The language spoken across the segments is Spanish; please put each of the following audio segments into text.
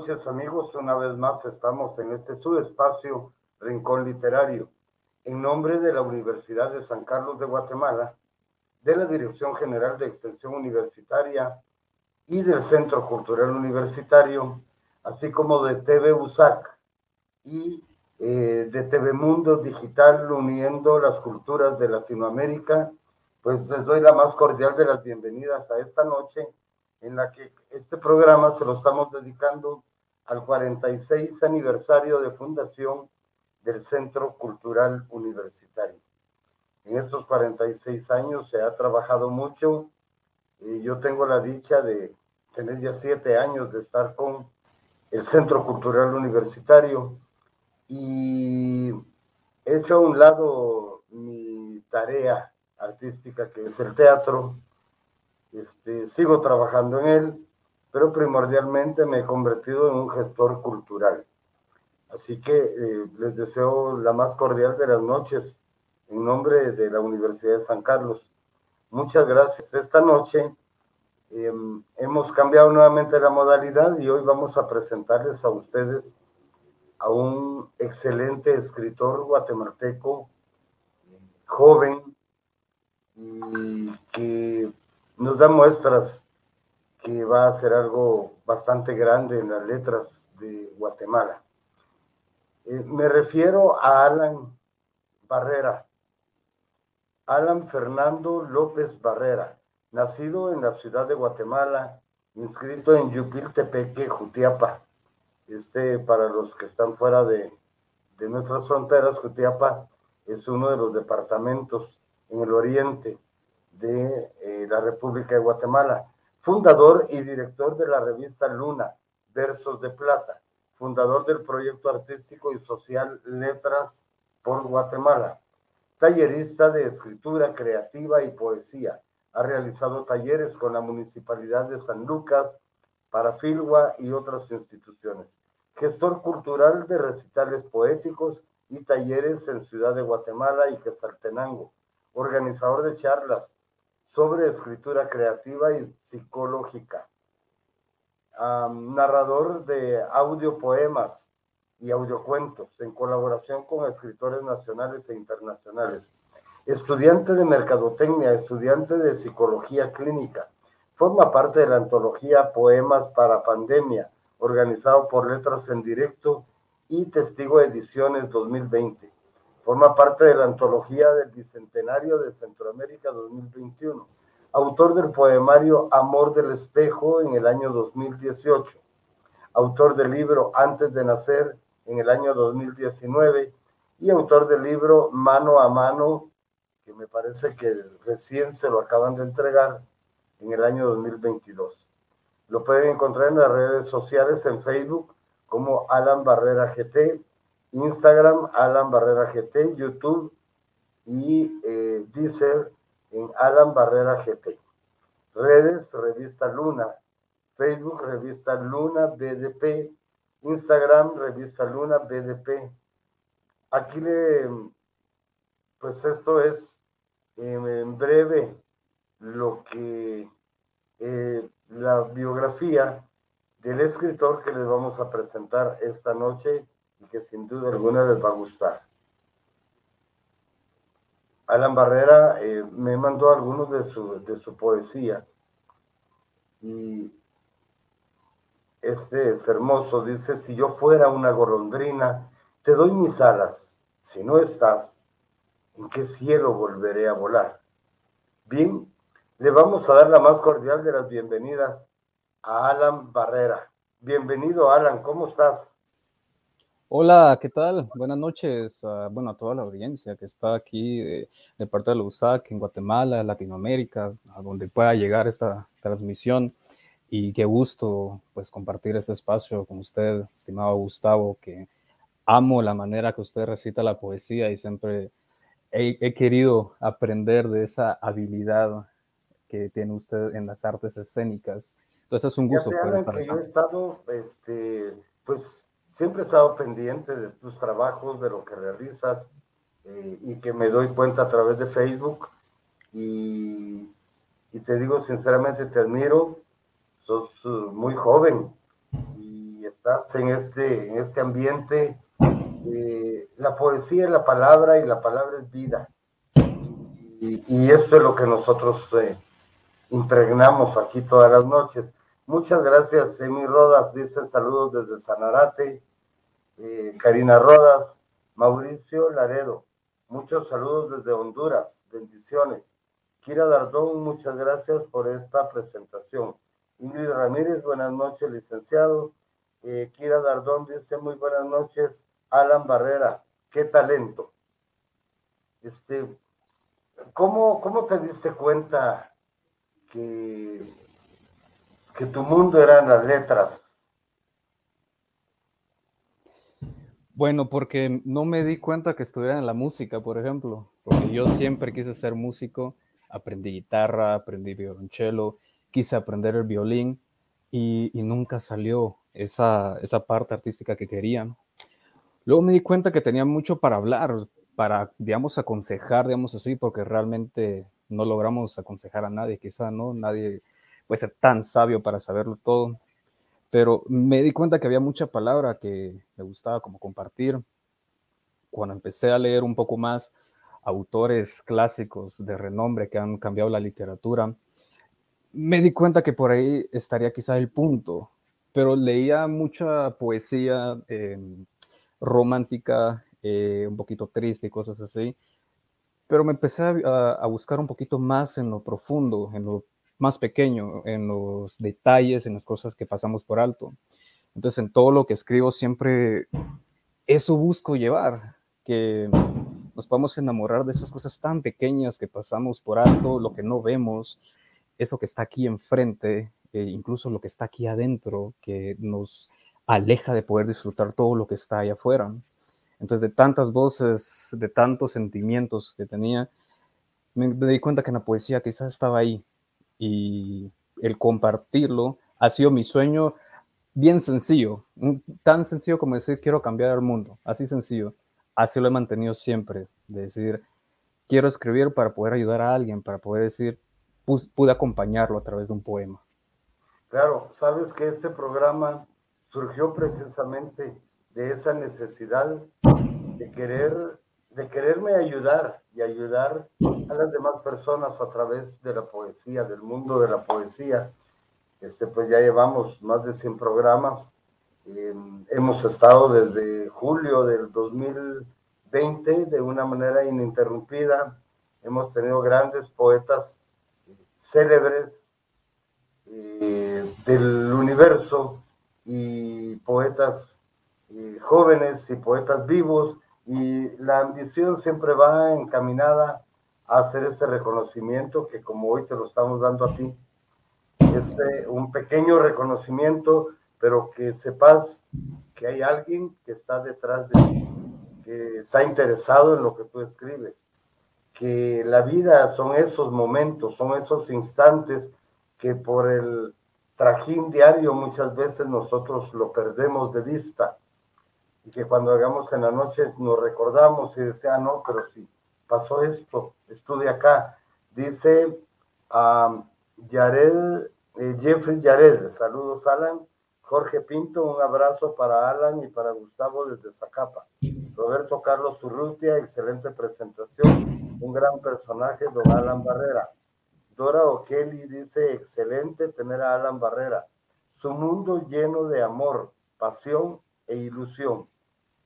Noches amigos, una vez más estamos en este subespacio Rincón Literario, en nombre de la Universidad de San Carlos de Guatemala, de la Dirección General de Extensión Universitaria y del Centro Cultural Universitario, así como de TV USAC y eh, de TV Mundo Digital uniendo las culturas de Latinoamérica, pues les doy la más cordial de las bienvenidas a esta noche en la que este programa se lo estamos dedicando al 46 aniversario de fundación del Centro Cultural Universitario. En estos 46 años se ha trabajado mucho y yo tengo la dicha de tener ya siete años de estar con el Centro Cultural Universitario y he hecho a un lado mi tarea artística que es el teatro. Este, sigo trabajando en él, pero primordialmente me he convertido en un gestor cultural. Así que eh, les deseo la más cordial de las noches en nombre de la Universidad de San Carlos. Muchas gracias. Esta noche em, hemos cambiado nuevamente la modalidad y hoy vamos a presentarles a ustedes a un excelente escritor guatemalteco, joven, y que nos da muestras que va a ser algo bastante grande en las letras de Guatemala. Eh, me refiero a Alan Barrera, Alan Fernando López Barrera, nacido en la ciudad de Guatemala, inscrito en Yupiltepeque, Jutiapa, este, para los que están fuera de, nuestras fronteras, Jutiapa es uno de los departamentos en el oriente de eh, la República de Guatemala. Fundador y director de la revista Luna, Versos de Plata. Fundador del proyecto artístico y social Letras por Guatemala. Tallerista de escritura creativa y poesía. Ha realizado talleres con la Municipalidad de San Lucas, para Filgua y otras instituciones. Gestor cultural de recitales poéticos y talleres en Ciudad de Guatemala y Quesaltenango. Organizador de charlas sobre escritura creativa y psicológica. narrador de audiopoemas y audiocuentos en colaboración con escritores nacionales e internacionales. Estudiante de mercadotecnia, estudiante de psicología clínica Forma parte de la antología Poemas para Pandemia, organizado por Letras en Directo y Testigo Ediciones 2020. Forma parte de la antología del Bicentenario de Centroamérica 2021. Autor del poemario Amor del Espejo en el año 2018. Autor del libro Antes de Nacer en el año 2019 y autor del libro Mano a Mano, que me parece que recién se lo acaban de entregar, en el año 2022. Lo pueden encontrar en las redes sociales, en Facebook como Alan Barrera GT, Instagram Alan Barrera GT, YouTube y eh, Deezer en Alan Barrera GT. Redes, Revista Luna, Facebook, Revista Luna BDP, Instagram, Revista Luna BDP. Aquí le, pues esto es en breve lo que eh, la biografía del escritor que les vamos a presentar esta noche y que sin duda alguna les va a gustar. Alan Barrera eh, me mandó algunos de su, de su poesía y este es hermoso, dice, si yo fuera una golondrina, te doy mis alas, si no estás, ¿en qué cielo volveré a volar? Bien, le vamos a dar la más cordial de las bienvenidas a Alan Barrera. Bienvenido, Alan, ¿cómo estás? Hola, ¿qué tal? Buenas noches, bueno, a toda la audiencia que está aquí de, parte de la USAC en Guatemala, Latinoamérica, a donde pueda llegar esta transmisión. Y qué gusto, pues, compartir este espacio con usted, estimado Gustavo, que amo la manera que usted recita la poesía y siempre he, he querido aprender de esa habilidad que tiene usted en las artes escénicas. Entonces es un gusto. Poder que yo he estado, este, pues siempre he estado pendiente de tus trabajos, de lo que realizas eh, y que me doy cuenta a través de Facebook y, y te digo sinceramente, te admiro, sos uh, muy joven y estás en este, en este ambiente. Eh, la poesía es la palabra y la palabra es vida. Y, esto es lo que nosotros eh, impregnamos aquí todas las noches. Muchas gracias, Emi Rodas, dice saludos desde Sanarate. Eh, Karina Rodas, Mauricio Laredo, muchos saludos desde Honduras, bendiciones. Kira Dardón, muchas gracias por esta presentación. Ingrid Ramírez, buenas noches, licenciado. Eh, Kira Dardón dice muy buenas noches. Alan Barrera, qué talento. Este, ¿cómo, ¿Cómo te diste cuenta que, que tu mundo eran las letras? Bueno, porque no me di cuenta que estuviera en la música, por ejemplo, porque yo siempre quise ser músico, aprendí guitarra, aprendí violonchelo, quise aprender el violín y, nunca salió esa, esa, parte artística que quería. Luego me di cuenta que tenía mucho para hablar, para, digamos, aconsejar, digamos así, porque realmente no logramos aconsejar a nadie, quizá, ¿no? Nadie puede ser tan sabio para saberlo todo, pero me di cuenta que había mucha palabra que me gustaba como compartir. Cuando empecé a leer un poco más autores clásicos de renombre que han cambiado la literatura, me di cuenta que por ahí estaría quizá el punto, pero leía mucha poesía em, romántica, eh, un poquito triste y cosas así, pero me empecé a, buscar un poquito más en lo profundo, en lo más pequeño, en los detalles, en las cosas que pasamos por alto. Entonces, en todo lo que escribo siempre eso busco llevar, que nos podamos enamorar de esas cosas tan pequeñas que pasamos por alto, lo que no vemos, eso que está aquí enfrente, e incluso lo que está aquí adentro, que nos aleja de poder disfrutar todo lo que está allá afuera. Entonces, de tantas voces, de tantos sentimientos que tenía, me, di cuenta que en la poesía quizás estaba ahí y el compartirlo ha sido mi sueño bien sencillo, tan sencillo como decir quiero cambiar el mundo, así sencillo. Así lo he mantenido siempre, de decir quiero escribir para poder ayudar a alguien, para poder decir pude acompañarlo a través de un poema. Claro, sabes que este programa surgió precisamente de esa necesidad de querer, de quererme ayudar y ayudar a las demás personas a través de la poesía, del mundo de la poesía. Este, pues ya llevamos más de 100 programas. Eh, hemos estado desde julio del 2020 de una manera ininterrumpida. Hemos tenido grandes poetas célebres eh, del universo y poetas eh, jóvenes y poetas vivos y la ambición siempre va encaminada a hacer ese reconocimiento que como hoy te lo estamos dando a ti, es eh, un pequeño reconocimiento, pero que sepas que hay alguien que está detrás de ti, que está interesado en lo que tú escribes que la vida son esos momentos, son esos instantes que por el trajín diario muchas veces nosotros lo perdemos de vista y que cuando hagamos en la noche nos recordamos y decía, ah, no, pero sí, pasó esto, estuve acá. Dice eh, Jeffrey Jared, saludos Alan, Jorge Pinto, un abrazo para Alan y para Gustavo desde Zacapa. Roberto Carlos Urrutia, excelente presentación, un gran personaje, don Alan Barrera. Dora O'Kelly dice, excelente tener a Alan Barrera. Su mundo lleno de amor, pasión e ilusión.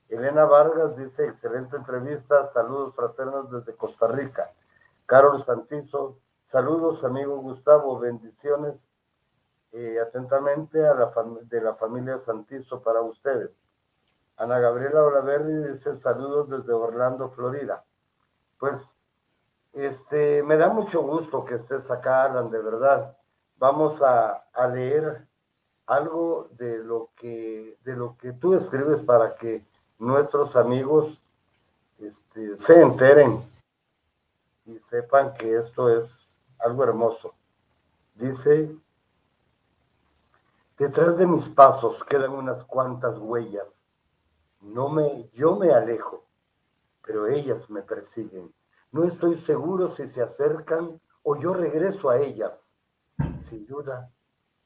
Elena Vargas dice, excelente entrevista, saludos fraternos desde Costa Rica. Carol Santizo, saludos amigo Gustavo, bendiciones eh, atentamente a la de la familia Santizo para ustedes. Ana Gabriela Olaverri dice saludos desde Orlando, Florida. Pues este, me da mucho gusto que estés acá, Alan, de verdad. Vamos a, a leer algo de lo que de lo que tú escribes para que nuestros amigos este, se enteren y sepan que esto es algo hermoso. Dice Detrás de mis pasos quedan unas cuantas huellas. No me, yo me alejo, pero ellas me persiguen. No estoy seguro si se acercan o yo regreso a ellas. Sin duda,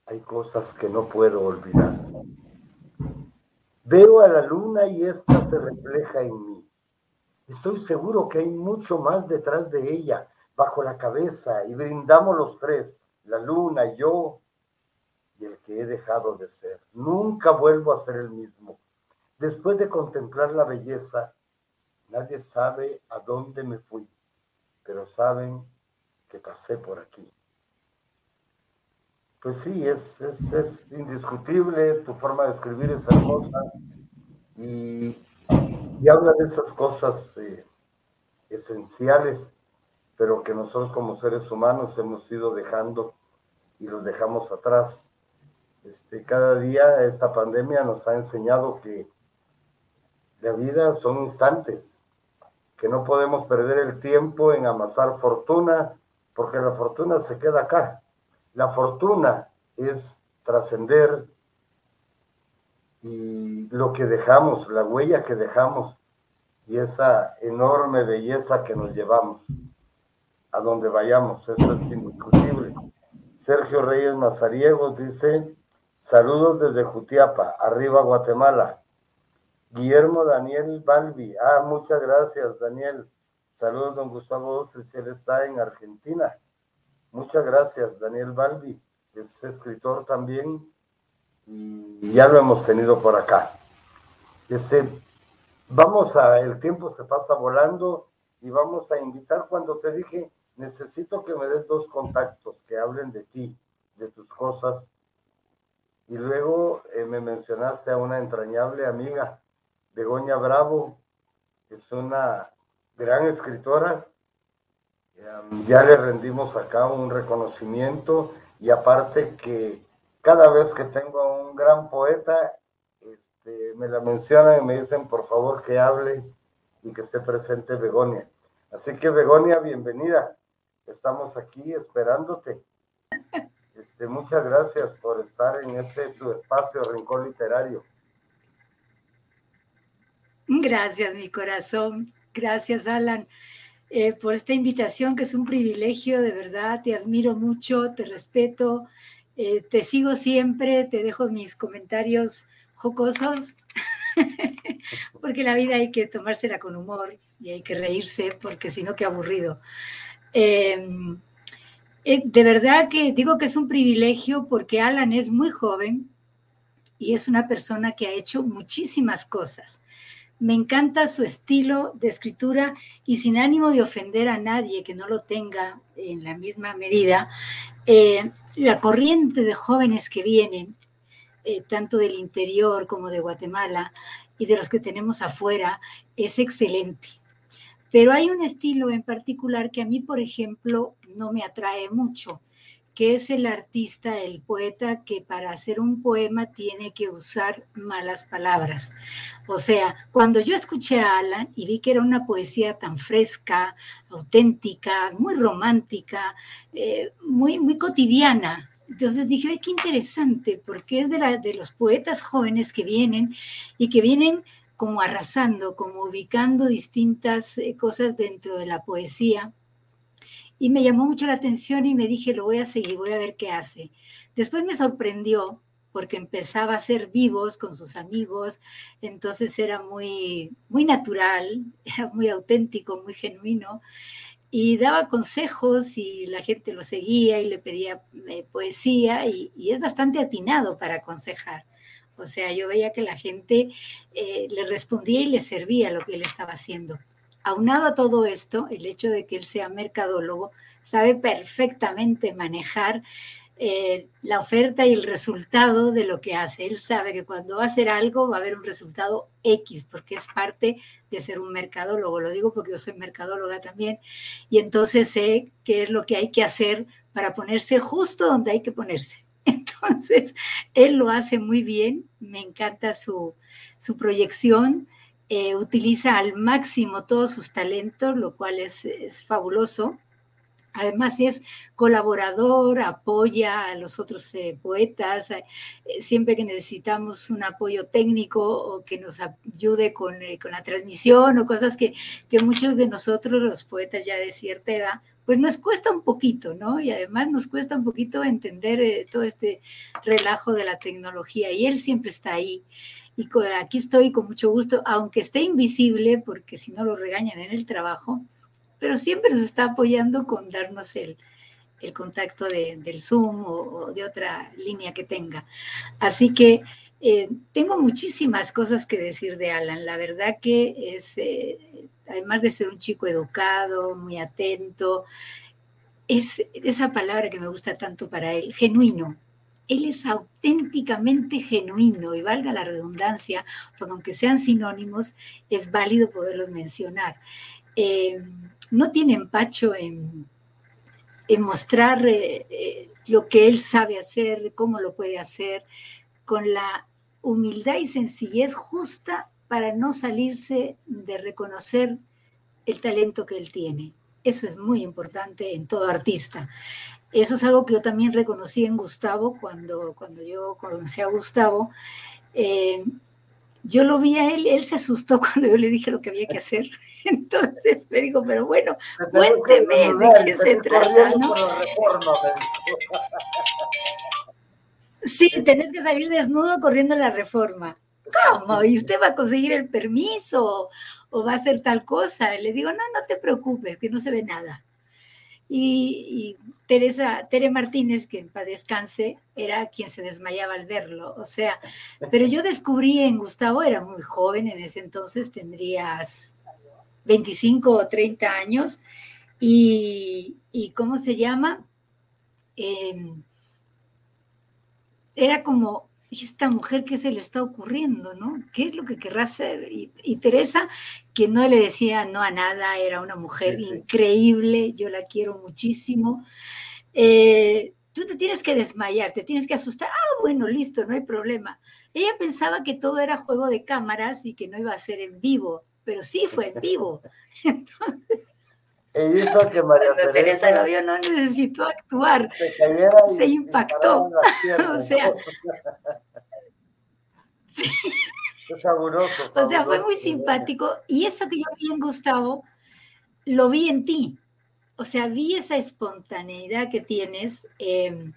hay cosas que no puedo olvidar. Veo a la luna y ésta se refleja en mí. Estoy seguro que hay mucho más detrás de ella, bajo la cabeza, y brindamos los tres, la luna, yo y el que he dejado de ser. Nunca vuelvo a ser el mismo. Después de contemplar la belleza, nadie sabe a dónde me fui, pero saben que pasé por aquí. Pues sí, es, es, indiscutible, tu forma de escribir es hermosa y, habla de esas cosas eh, esenciales, pero que nosotros como seres humanos hemos ido dejando y los dejamos atrás. Este, cada día esta pandemia nos ha enseñado que la vida son instantes, que no podemos perder el tiempo en amasar fortuna, porque la fortuna se queda acá la fortuna es trascender y lo que dejamos, la huella que dejamos y esa enorme belleza que nos llevamos a donde vayamos, eso es indiscutible. Sergio Reyes Mazariegos dice, saludos desde Jutiapa, arriba Guatemala. Guillermo Daniel Balbi, ah, muchas gracias Daniel. Saludos don Gustavo Ostres, él está en Argentina. Muchas gracias, Daniel Balbi, es escritor también y ya lo hemos tenido por acá. Este, vamos a, el tiempo se pasa volando y vamos a invitar cuando te dije, necesito que me des dos contactos que hablen de ti, de tus cosas. Y luego eh, me mencionaste a una entrañable amiga, Begoña Bravo, es una gran escritora ya le rendimos acá un reconocimiento y aparte que cada vez que tengo a un gran poeta, este, me la mencionan y me dicen por favor que hable y que esté presente Begonia. Así que Begonia, bienvenida. Estamos aquí esperándote. Este, muchas gracias por estar en este tu espacio, Rincón Literario. Gracias, mi corazón. Gracias, Alan. Eh, por esta invitación, que es un privilegio, de verdad, te admiro mucho, te respeto, eh, te sigo siempre, te dejo mis comentarios jocosos, porque la vida hay que tomársela con humor y hay que reírse, porque si no, qué aburrido. Em, eh, de verdad que digo que es un privilegio porque Alan es muy joven y es una persona que ha hecho muchísimas cosas. Me encanta su estilo de escritura y sin ánimo de ofender a nadie que no lo tenga en la misma medida, eh, la corriente de jóvenes que vienen, eh, tanto del interior como de Guatemala y de los que tenemos afuera, es excelente. Pero hay un estilo en particular que a mí, por ejemplo, no me atrae mucho que es el artista, el poeta que para hacer un poema tiene que usar malas palabras. O sea, cuando yo escuché a Alan y vi que era una poesía tan fresca, auténtica, muy romántica, eh, muy, muy cotidiana, entonces dije, Ay, qué interesante, porque es de, la, de los poetas jóvenes que vienen y que vienen como arrasando, como ubicando distintas eh, cosas dentro de la poesía y me llamó mucho la atención y me dije, lo voy a seguir, voy a ver qué hace. Después me sorprendió porque empezaba a ser vivos con sus amigos, entonces era muy, muy natural, era muy auténtico, muy genuino, y daba consejos y la gente lo seguía y le pedía eh, poesía y, es bastante atinado para aconsejar. O sea, yo veía que la gente eh, le respondía y le servía lo que él estaba haciendo. Aunado a todo esto, el hecho de que él sea mercadólogo, sabe perfectamente manejar eh, la oferta y el resultado de lo que hace. Él sabe que cuando va a hacer algo va a haber un resultado X, porque es parte de ser un mercadólogo. Lo digo porque yo soy mercadóloga también, y entonces sé qué es lo que hay que hacer para ponerse justo donde hay que ponerse. Entonces, él lo hace muy bien, me encanta su, su proyección eh, utiliza al máximo todos sus talentos, lo cual es, fabuloso. Además es colaborador, apoya a los otros eh, poetas, eh, siempre que necesitamos un apoyo técnico o que nos ayude con, con la transmisión o cosas que, que, muchos de nosotros, los poetas ya de cierta edad, pues nos cuesta un poquito, ¿no? Y además nos cuesta un poquito entender eh, todo este relajo de la tecnología y él siempre está ahí. Y aquí estoy con mucho gusto, aunque esté invisible, porque si no lo regañan en el trabajo, pero siempre nos está apoyando con darnos el, el contacto del Zoom o, de otra línea que tenga. Así que eh, tengo muchísimas cosas que decir de Alan. La verdad que es, eh, además de ser un chico educado, muy atento, es esa palabra que me gusta tanto para él, genuino. Él es auténticamente genuino y valga la redundancia, porque aunque sean sinónimos, es válido poderlos mencionar. Eh, no tiene empacho en mostrar eh, eh, lo que él sabe hacer, cómo lo puede hacer, con la humildad y sencillez justa para no salirse de reconocer el talento que él tiene. Eso es muy importante en todo artista. Eso es algo que yo también reconocí en Gustavo cuando, cuando yo conocí a Gustavo. Eh, yo lo vi a él, él se asustó cuando yo le dije lo que había que hacer. Entonces me dijo, pero bueno, cuénteme de qué se trata, ¿no? Sí, tenés que salir desnudo corriendo la reforma. ¿Cómo? ¿Y usted va a conseguir el permiso o va a hacer tal cosa? le digo, no, no te preocupes, que no se ve nada. Y, Teresa, Tere Martínez, que en paz descanse, era quien se desmayaba al verlo. O sea, pero yo descubrí en Gustavo, era muy joven en ese entonces, tendrías 25 o 30 años, y, ¿cómo se llama? Em, era como ¿y esta mujer qué se le está ocurriendo, no? ¿Qué es lo que querrá hacer? Y, Teresa, que no le decía no a nada, era una mujer increíble, yo la quiero muchísimo. Eh, tú te tienes que desmayar, te tienes que asustar. Ah, bueno, listo, no hay problema. Ella pensaba que todo era juego de cámaras y que no iba a ser en vivo, pero sí fue en vivo. Entonces, e hizo que María Teresa, lo vio, no necesitó actuar, se, impactó. o sea, sí. O sea, fue muy simpático. Y eso que yo vi en Gustavo, lo vi en ti. O sea, vi esa espontaneidad que tienes. Em,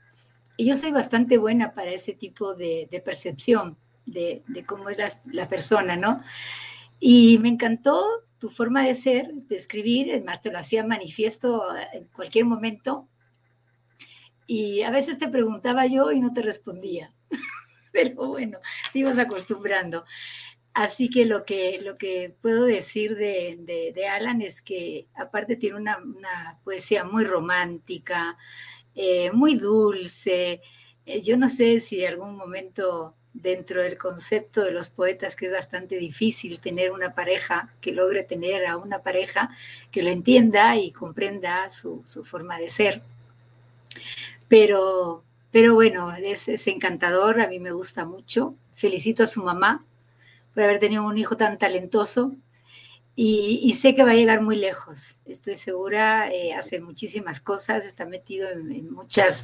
y yo soy bastante buena para ese tipo de, percepción de, cómo es la, la persona, ¿no? Y me encantó tu forma de ser, de escribir, además te lo hacía manifiesto en cualquier momento. Y a veces te preguntaba yo y no te respondía. Pero bueno, te ibas acostumbrando. Así que lo que, lo que puedo decir de, de, Alan es que aparte tiene una, poesía muy romántica, eh, muy dulce. Eh, yo no sé si en algún momento dentro del concepto de los poetas que es bastante difícil tener una pareja, que logre tener a una pareja que lo entienda y comprenda su, forma de ser. Pero, pero bueno, es, es, encantador, a mí me gusta mucho. Felicito a su mamá por haber tenido un hijo tan talentoso y, sé que va a llegar muy lejos. Estoy segura, eh, hace muchísimas cosas, está metido en, muchas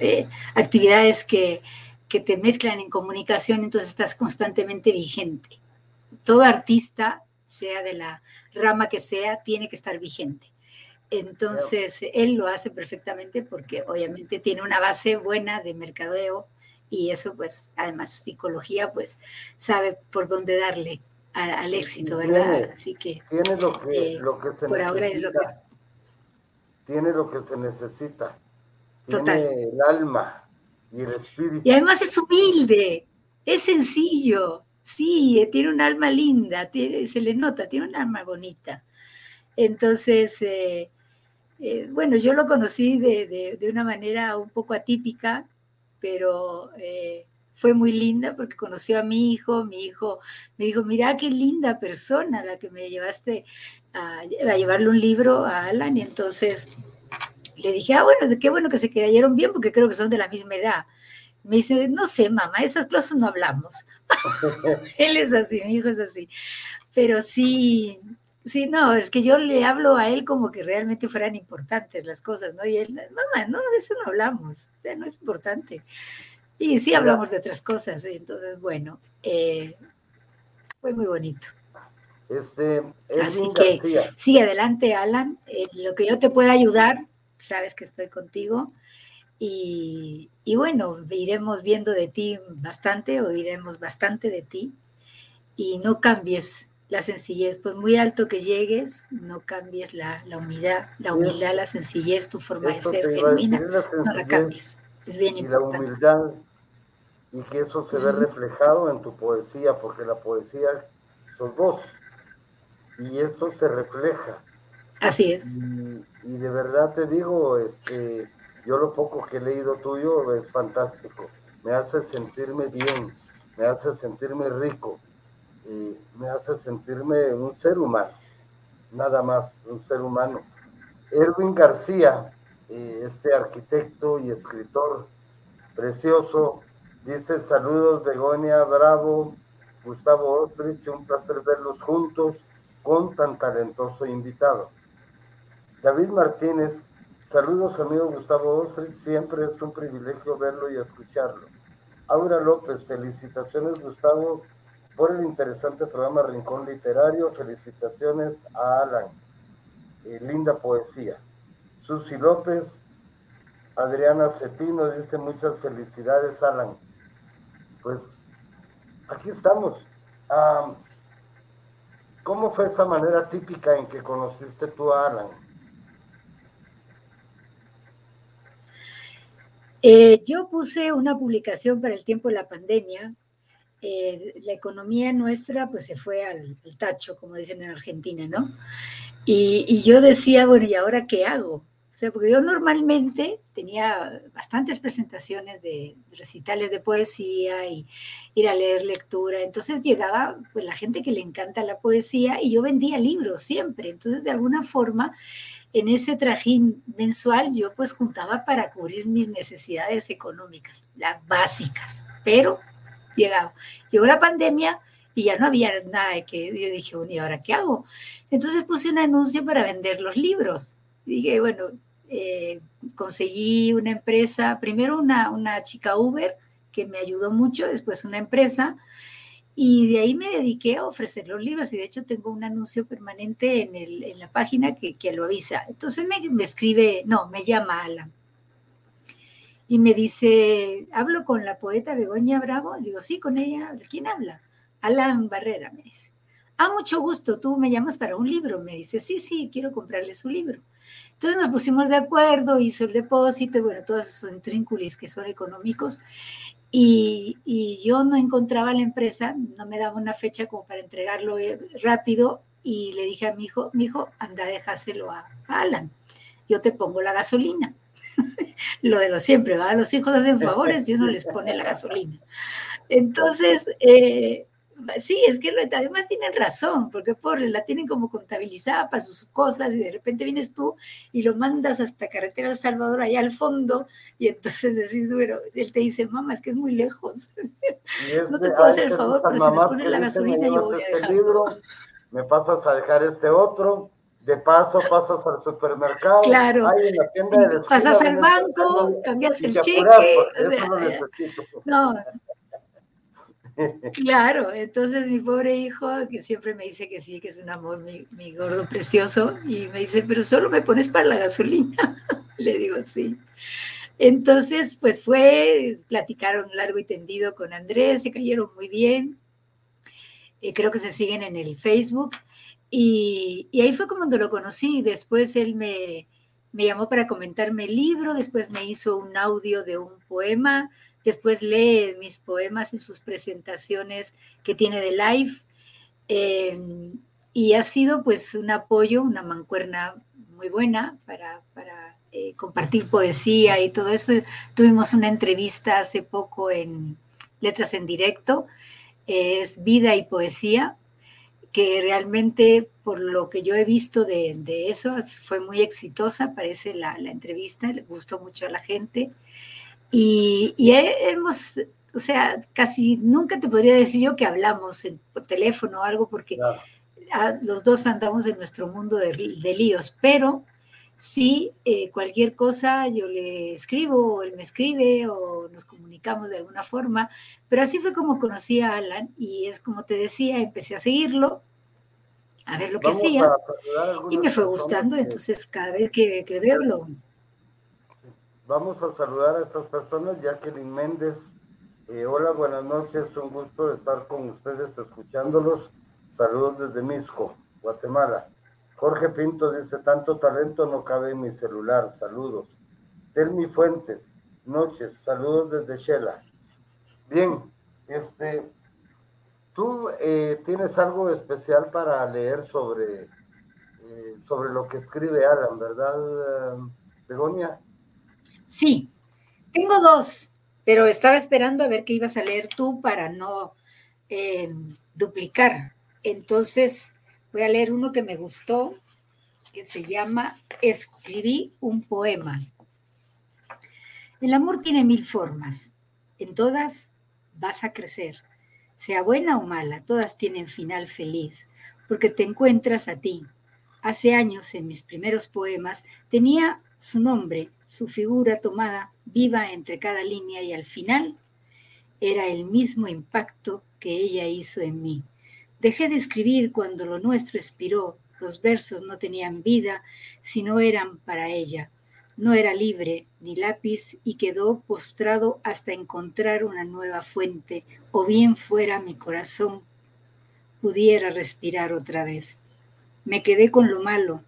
eh, actividades que que te mezclan en comunicación, entonces estás constantemente vigente. Todo artista, sea de la rama que sea, tiene que estar vigente. Entonces, él lo hace perfectamente porque obviamente tiene una base buena de mercadeo y eso, pues, además psicología, pues, sabe por dónde darle al éxito, ¿verdad? Así que, tiene lo que, eh, lo que se por ahora es lo que... Tiene lo que se necesita. Tiene el alma, y además es humilde, es sencillo, sí, tiene un alma linda, se le nota, tiene un alma bonita. Entonces, eh, eh, bueno, yo lo conocí de, una manera un poco atípica, pero eh, fue muy linda porque conoció a mi hijo, mi hijo me dijo, mira qué linda persona la que me llevaste a llevarle un libro a Alan, y entonces le dije, ah, bueno, qué bueno que se cayeron bien porque creo que son de la misma edad. Me dice, no sé, mamá, esas cosas no hablamos. Él es así, mi hijo es así. Pero sí, sí, no, es que yo le hablo a él como que realmente fueran importantes las cosas, ¿no? Y él, mamá, no, de eso no hablamos, o sea, no es importante. Y sí hablamos de otras cosas, entonces, bueno, eh, fue muy bonito. Este, Así que sigue adelante, Alan. Eh, lo que yo te pueda ayudar, sabes que estoy contigo. Y, y, bueno, iremos viendo de ti bastante, o iremos bastante de ti. Y no cambies la sencillez, pues muy alto que llegues, no cambies la, la humildad, la humildad, la sencillez, tu forma de ser genuina, no la cambies. Es bien y importante. La humildad, y que eso se ve reflejado en tu poesía, porque la poesía sos vos y eso se refleja. Así es. Y, de verdad te digo, este, yo lo poco que he leído tuyo es fantástico. Me hace sentirme bien, me hace sentirme rico, y me hace sentirme un ser humano, nada más, un ser humano. Erwin García, eh, este arquitecto y escritor precioso, dice saludos Begonia Bravo, Gustavo Ostrich, un placer verlos juntos con tan talentoso invitado. David Martínez, saludos amigo Gustavo Ostris, siempre es un privilegio verlo y escucharlo. Aura López, felicitaciones Gustavo por el interesante programa Rincón Literario, felicitaciones a Alan, eh, linda poesía. Susi López, Adriana Cetino dice muchas felicidades Alan. Pues aquí estamos. ¿Cómo fue esa manera típica en que conociste tú a Alan? Eh, yo puse una publicación para el tiempo de la pandemia. Eh, la economía nuestra pues se fue al, tacho, como dicen en Argentina, ¿no? Y, y, yo decía, bueno, ¿y ahora qué hago? O sea, porque yo normalmente tenía bastantes presentaciones de recitales de poesía y ir a leer lectura. Entonces llegaba pues, la gente que le encanta la poesía y yo vendía libros siempre. Entonces, de alguna forma, en ese trajín mensual yo pues juntaba para cubrir mis necesidades económicas, las básicas. Pero llegaba. Llegó la pandemia y ya no había nada de que yo dije, bueno, ¿y ahora qué hago? Entonces puse un anuncio para vender los libros. Dije, bueno, eh, conseguí una empresa, primero una, una chica Uber que me ayudó mucho, después una empresa, y de ahí me dediqué a ofrecer los libros y de hecho tengo un anuncio permanente en, la página que, lo avisa. Entonces me, escribe, no, me llama Alan. Y me dice, hablo con la poeta Begoña Bravo. digo, sí, con ella. ¿Quién habla? Alan Barrera, me dice. Ah, mucho gusto, tú me llamas para un libro. Me dice, sí, sí, quiero comprarle su libro. Entonces nos pusimos de acuerdo, hizo el depósito, y bueno, todos esos intrínculis que son económicos. Y, yo no encontraba la empresa, no me daba una fecha como para entregarlo eh, rápido y le dije a mi hijo, mi hijo, anda, déjaselo a Alan, yo te pongo la gasolina. lo de lo siempre, ¿va? Los hijos hacen favores y uno les pone la gasolina. Entonces, eh, sí, es que además tienen razón, porque pobre, la tienen como contabilizada para sus cosas y de repente vienes tú y lo mandas hasta Carretera El Salvador, allá al fondo, y entonces decís, bueno, él te dice, mamá, es que es muy lejos. no te puedo hacer el favor, pero si me pones la gasolina yo voy a este. Libro, me pasas a dejar este otro, de paso pasas al supermercado. Claro. pasas al banco, cambias el cheque. no, Claro, entonces mi pobre hijo, que siempre me dice que sí, que es un amor, mi, gordo precioso, y me dice, pero solo me pones para la gasolina. Le digo, sí. Entonces, pues fue, platicaron largo y tendido con Andrés, se cayeron muy bien. Eh, creo que se siguen en el Facebook. Y, y ahí fue como cuando lo conocí. Después él me, me llamó para comentarme el libro, después me hizo un audio de un poema después lee mis poemas en sus presentaciones que tiene de live. Em, y ha sido pues un apoyo, una mancuerna muy buena para, eh, compartir poesía y todo eso. Tuvimos una entrevista hace poco en Letras en Directo, es Vida y Poesía, que realmente por lo que yo he visto de, eso fue muy exitosa, parece la, la entrevista, le gustó mucho a la gente. Y, hemos, o sea, casi nunca te podría decir yo que hablamos por teléfono o algo, porque los dos andamos en nuestro mundo de, líos, pero sí, eh, cualquier cosa yo le escribo o él me escribe o nos comunicamos de alguna forma, pero así fue como conocí a Alan y es como te decía, empecé a seguirlo a ver lo que hacía. Y me fue gustando, entonces cada vez que, que veo lo... Vamos a saludar a estas personas, Jacqueline Méndez. Eh, hola, buenas noches, un gusto estar con ustedes escuchándolos. Saludos desde Misco, Guatemala. Jorge Pinto dice, tanto talento no cabe en mi celular, saludos. Telmi Fuentes, noches, saludos desde Shela. Bien, este, tú eh, tienes algo especial para leer sobre, eh, sobre lo que escribe Alan, ¿verdad, Begonia? Sí, tengo dos, pero estaba esperando a ver qué ibas a leer tú para no eh, duplicar. Entonces, voy a leer uno que me gustó, que se llama Escribí un poema. El amor tiene mil formas. En todas vas a crecer. Sea buena o mala, todas tienen final feliz, porque te encuentras a ti. Hace años, en mis primeros poemas, tenía su nombre, su figura tomada viva entre cada línea y al final era el mismo impacto que ella hizo en mí. Dejé de escribir cuando lo nuestro expiró, los versos no tenían vida, sino eran para ella. No era libre ni lápiz y quedó postrado hasta encontrar una nueva fuente, o bien fuera mi corazón pudiera respirar otra vez. Me quedé con lo malo,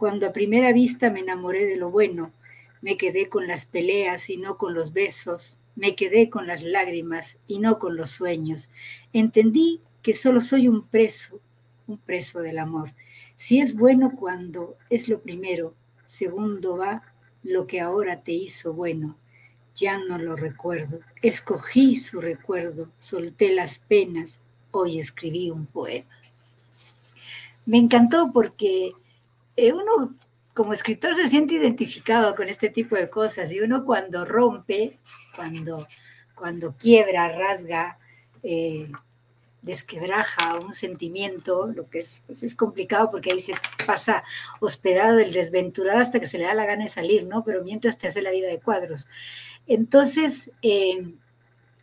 cuando a primera vista me enamoré de lo bueno, me quedé con las peleas y no con los besos, me quedé con las lágrimas y no con los sueños. Entendí que solo soy un preso, un preso del amor. Si es bueno cuando es lo primero, segundo va lo que ahora te hizo bueno. Ya no lo recuerdo. Escogí su recuerdo, solté las penas, hoy escribí un poema. Me encantó porque eh, uno como escritor se siente identificado con este tipo de cosas y uno cuando rompe, cuando, cuando quiebra, rasga, eh, desquebraja un sentimiento, lo que es, pues, es complicado porque ahí se pasa hospedado el desventurado hasta que se le da la gana de salir, ¿no? Pero mientras te hace la vida de cuadros. Entonces, eh,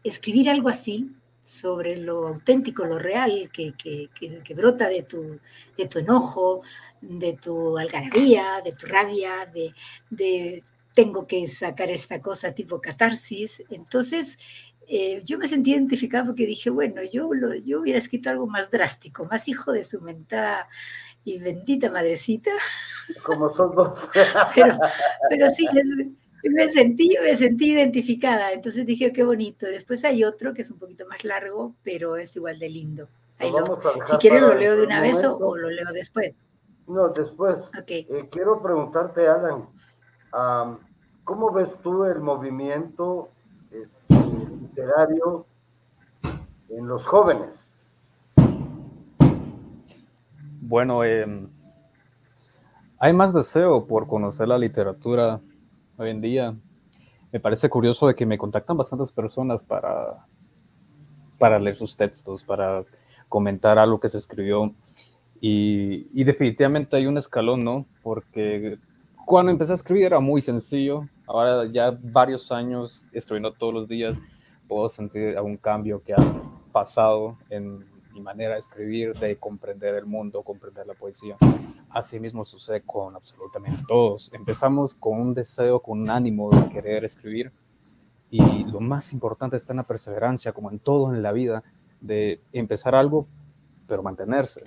escribir algo así sobre lo auténtico, lo real, que, que, que, brota de tu, de tu enojo, de tu algarabía, de tu rabia, de, de tengo que sacar esta cosa tipo catarsis. Entonces, eh, yo me sentí identificada porque dije, bueno, yo, yo hubiera escrito algo más drástico, más hijo de su mentada y bendita madrecita. Como son dos. pero, pero sí, me sentí, me sentí identificada, entonces dije, qué bonito. Después hay otro que es un poquito más largo, pero es igual de lindo. si quieres lo leo de una vez o, lo leo después. No, después. Eh, quiero preguntarte, Alan, ¿cómo ves tú el movimiento este, literario en los jóvenes? Bueno, em, hay más deseo por conocer la literatura hoy en día. Me parece curioso de que me contactan bastantes personas para, para leer sus textos, para comentar algo que se escribió. Y, y definitivamente hay un escalón, ¿no? Porque cuando empecé a escribir era muy sencillo. Ahora ya varios años escribiendo todos los días, puedo sentir algún cambio que ha pasado en mi manera de escribir, de comprender el mundo, comprender la poesía. Así mismo sucede con absolutamente todos. Empezamos con un deseo, con un ánimo de querer escribir y lo más importante está en la perseverancia, como en todo en la vida, de empezar algo, pero mantenerse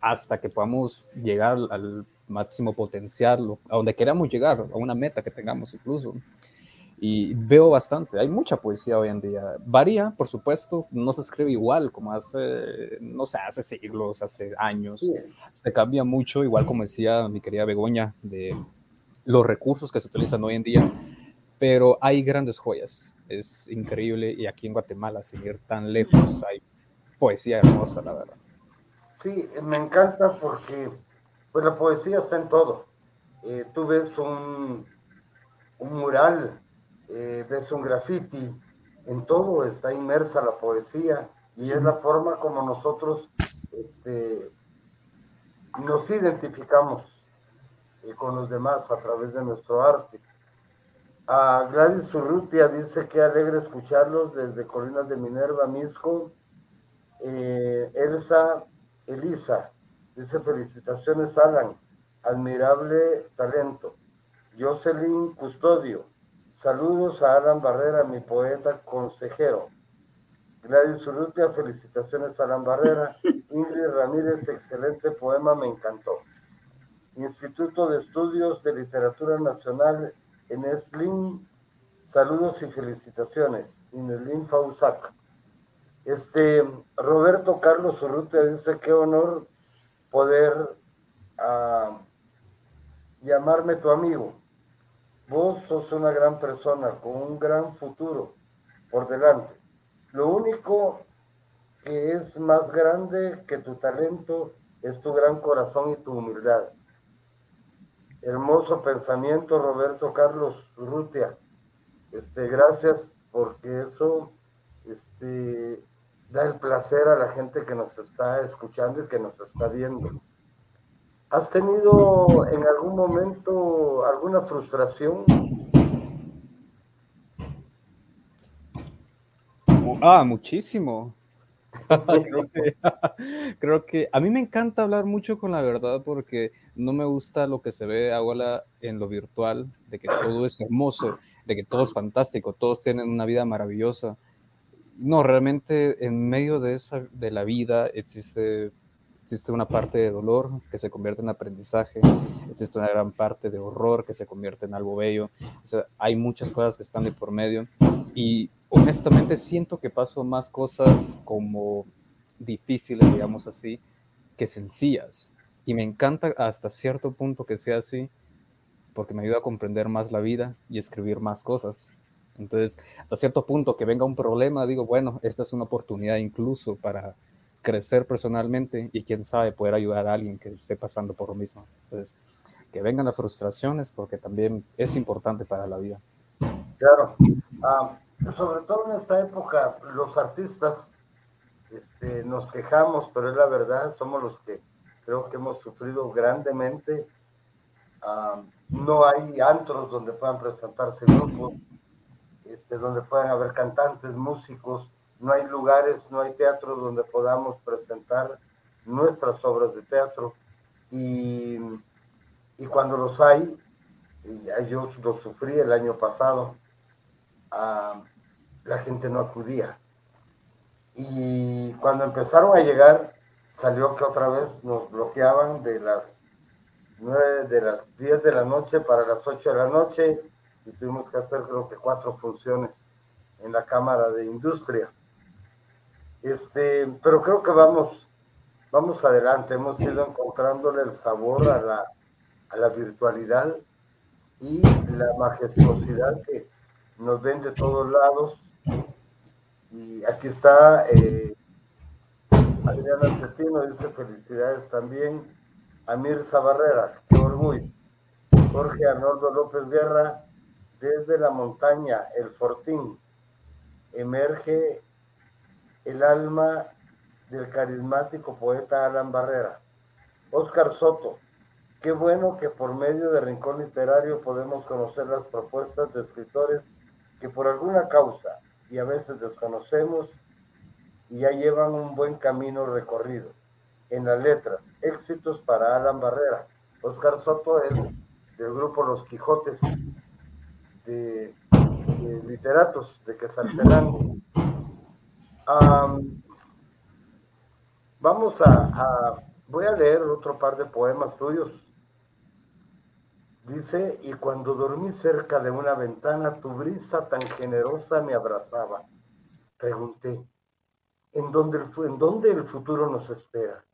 hasta que podamos llegar al máximo potencial, a donde queramos llegar, a una meta que tengamos incluso. Y veo bastante, hay mucha poesía hoy en día. Varía, por supuesto, no se escribe igual como hace, no sé, hace siglos, hace años. Se cambia mucho, igual como decía mi querida Begoña, de los recursos que se utilizan hoy en día, pero hay grandes joyas. Es increíble y aquí en Guatemala, sin ir tan lejos, hay poesía hermosa, la verdad. Sí, me encanta porque pues la poesía está en todo. Eh, tú ves un, un mural, eh, ves un graffiti, en todo está inmersa la poesía y es la forma como nosotros este, nos identificamos eh, con los demás a través de nuestro arte. A Gladys Urrutia dice que alegre escucharlos desde Colinas de Minerva, Misco. Elsa Elisa, Dice, felicitaciones, Alan. Admirable talento. Jocelyn Custodio. Saludos a Alan Barrera, mi poeta consejero. Gladys Urrutia, felicitaciones a Alan Barrera. Ingrid Ramírez, excelente poema, me encantó. Instituto de Estudios de Literatura Nacional en Eslim, saludos y felicitaciones. Ineslin Fausac. Este, Roberto Carlos Urrutia dice, qué honor poder uh, llamarme tu amigo. Vos sos una gran persona con un gran futuro por delante. Lo único que es más grande que tu talento es tu gran corazón y tu humildad. Hermoso pensamiento, Roberto Carlos Rutia. Este, gracias porque eso este, da el placer a la gente que nos está escuchando y que nos está viendo. ¿Has tenido en algún momento alguna frustración? Ah, muchísimo. creo, que, a mí me encanta hablar mucho con la verdad porque no me gusta lo que se ve ahora en lo virtual, de que todo es hermoso, de que todo es fantástico, todos tienen una vida maravillosa. No, realmente en medio de, esa, de la vida existe existe una parte de dolor que se convierte en aprendizaje, existe una gran parte de horror que se convierte en algo bello, o sea, hay muchas cosas que están de por medio y honestamente siento que paso más cosas como difíciles, digamos así, que sencillas. Y me encanta hasta cierto punto que sea así, porque me ayuda a comprender más la vida y escribir más cosas. Entonces, hasta cierto punto que venga un problema, digo, bueno, esta es una oportunidad incluso para crecer personalmente y quién sabe poder ayudar a alguien que esté pasando por lo mismo. Entonces, que vengan las frustraciones porque también es importante para la vida. Claro, ah, sobre todo en esta época, los artistas este, nos quejamos, pero es la verdad, somos los que creo que hemos sufrido grandemente. Ah, no hay antros donde puedan presentarse grupos, este, donde puedan haber cantantes, músicos, no hay lugares, no hay teatros donde podamos presentar nuestras obras de teatro y, cuando los hay, y yo lo sufrí el año pasado, ah, la gente no acudía. Y cuando empezaron a llegar, salió que otra vez nos bloqueaban de las 9, de las 10 de la noche para las 8 de la noche y tuvimos que hacer creo que cuatro funciones en la Cámara de Industria. Este, pero creo que vamos, vamos adelante. Hemos ido encontrándole el sabor a la, a la virtualidad y la majestuosidad que nos ven de todos lados. Y aquí está eh, Adriana Cetino, dice felicidades también. a Mirza qué orgullo. Jorge Arnoldo López Guerra, desde la montaña, el Fortín, emerge el alma del carismático poeta Alan Barrera. Oscar Soto, qué bueno que por medio de Rincón Literario podemos conocer las propuestas de escritores que por alguna causa y a veces desconocemos y ya llevan un buen camino recorrido. En las letras, éxitos para Alan Barrera. Oscar Soto es del grupo Los Quijotes de, literatos de Quesaltenango vamos a, voy a leer otro par de poemas tuyos. Dice, y cuando dormí cerca de una ventana, tu brisa tan generosa me abrazaba. Pregunté, ¿en dónde en dónde el futuro nos espera?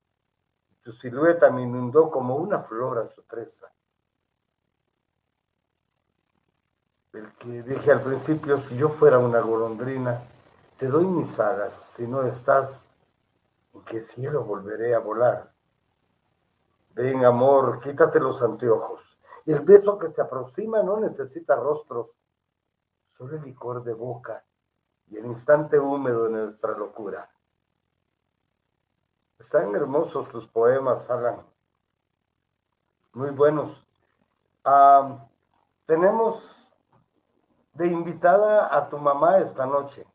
Tu silueta me inundó como una flor a su presa. El que dije al principio, si yo fuera una golondrina, te doy mis alas, si no estás, ¿en qué cielo volveré a volar? Ven, amor, quítate los anteojos. El beso que se aproxima no necesita rostros, solo el licor de boca y el instante húmedo de nuestra locura. Están hermosos tus poemas, Alan. Muy buenos. Ah, tenemos de invitada a tu mamá esta noche.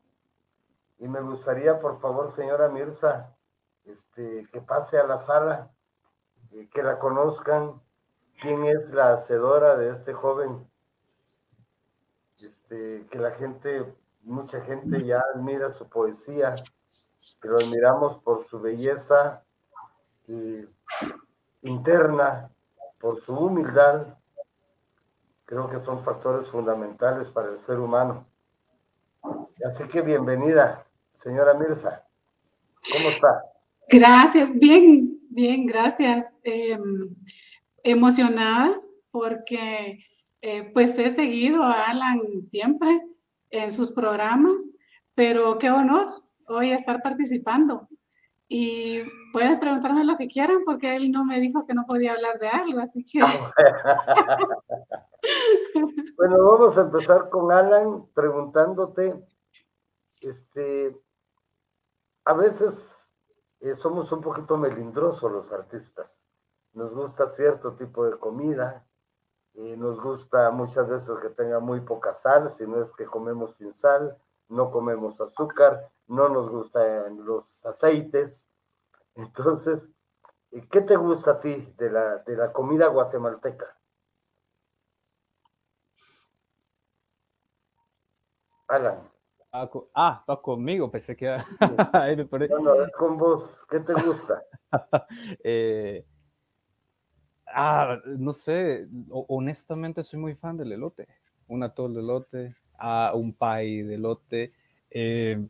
Y me gustaría, por favor, señora Mirza, este, que pase a la sala eh, que la conozcan, quién es la hacedora de este joven, este, que la gente, mucha gente ya admira su poesía, que lo admiramos por su belleza interna, por su humildad, creo que son factores fundamentales para el ser humano. Así que bienvenida, señora Mirza. ¿Cómo está? Gracias, bien, bien, gracias. Em, emocionada porque eh, pues he seguido a Alan siempre en sus programas, pero qué honor hoy estar participando. Y pueden preguntarme lo que quieran porque él no me dijo que no podía hablar de algo, así que... bueno, vamos a empezar con Alan preguntándote, este, a veces eh, somos un poquito melindrosos los artistas, nos gusta cierto tipo de comida, y nos gusta muchas veces que tenga muy poca sal, si no es que comemos sin sal, no comemos azúcar, no nos gustan los aceites. Entonces, ¿qué te gusta a ti de la, de la comida guatemalteca? Alan. Ah, ah va conmigo, pensé que... no, no, es con vos. ¿Qué te gusta? eh, ah, no sé, honestamente soy muy fan del elote. Un atol de elote, ah, un pie de elote. Eh,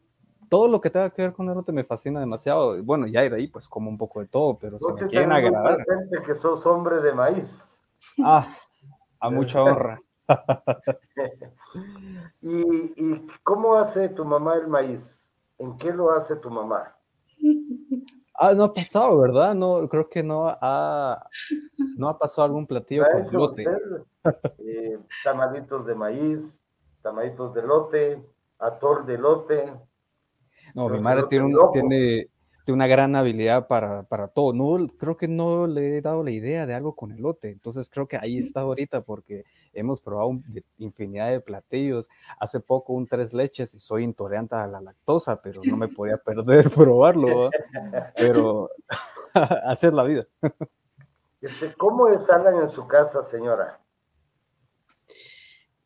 todo lo que tenga que ver con elote me fascina demasiado. Bueno, ya de ahí pues como un poco de todo, pero si me quieren agradar. que sos hombre de maíz. Ah, a mucha honra. ¿Y, ¿Y cómo hace tu mamá el maíz? ¿En qué lo hace tu mamá? Ah, no ha pasado, ¿verdad? No, creo que no ha, no ha pasado algún platillo con lote. Eh, tamalitos de maíz, tamalitos de lote, atol de lote. No, mi madre tiene, tiene, una gran habilidad para, para, todo. No, creo que no le he dado la idea de algo con elote. Entonces creo que ahí está ahorita porque hemos probado infinidad de platillos. Hace poco un tres leches y soy intolerante a la lactosa, pero no me podía perder probarlo. Pero hacer la vida. Este, ¿Cómo es Alan en su casa, señora?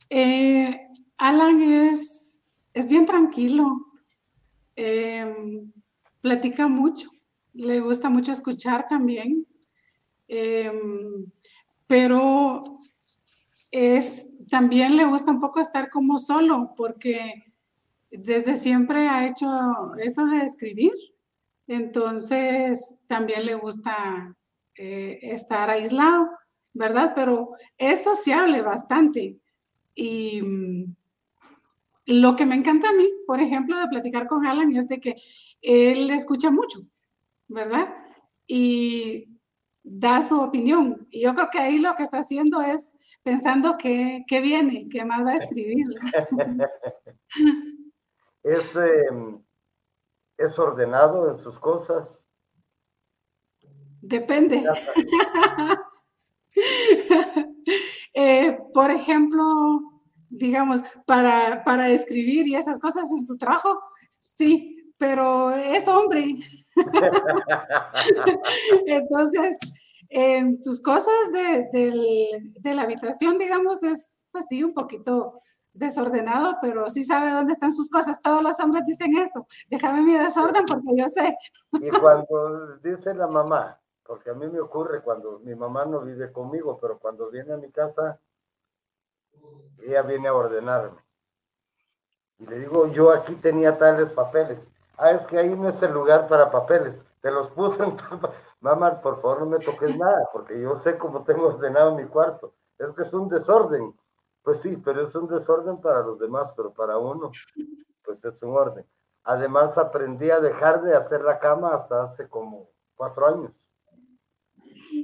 Eh, Alan es, es bien tranquilo. Eh, platica mucho, le gusta mucho escuchar también, em, pero es, también le gusta un poco estar como solo, porque desde siempre ha hecho eso de escribir, entonces también le gusta eh, estar aislado, ¿verdad? Pero es sociable bastante. Y mm, lo que me encanta a mí, por ejemplo, de platicar con Alan es de que él escucha mucho, ¿verdad? Y da su opinión. Y yo creo que ahí lo que está haciendo es pensando qué viene, qué más va a escribir. ¿Es, em, ¿Es ordenado en sus cosas? Depende. Eh, por ejemplo, digamos, para, para escribir y esas cosas en su trabajo, sí, pero es hombre. Entonces, en sus cosas de, la habitación, digamos, es así un poquito desordenado, pero sí sabe dónde están sus cosas. Todos los hombres dicen esto, déjame mi desorden porque yo sé. Y cuando dice la mamá, porque a mí me ocurre cuando mi mamá no vive conmigo, pero cuando viene a mi casa, ella viene a ordenarme. Y le digo, yo aquí tenía tales papeles ah, es que ahí no es el lugar para papeles, te los puse en Mamá, por favor no me toques nada, porque yo sé cómo tengo ordenado mi cuarto. Es que es un desorden. Pues sí, pero es un desorden para los demás, pero para uno, pues es un orden. Además, aprendí a dejar de hacer la cama hasta hace como cuatro años.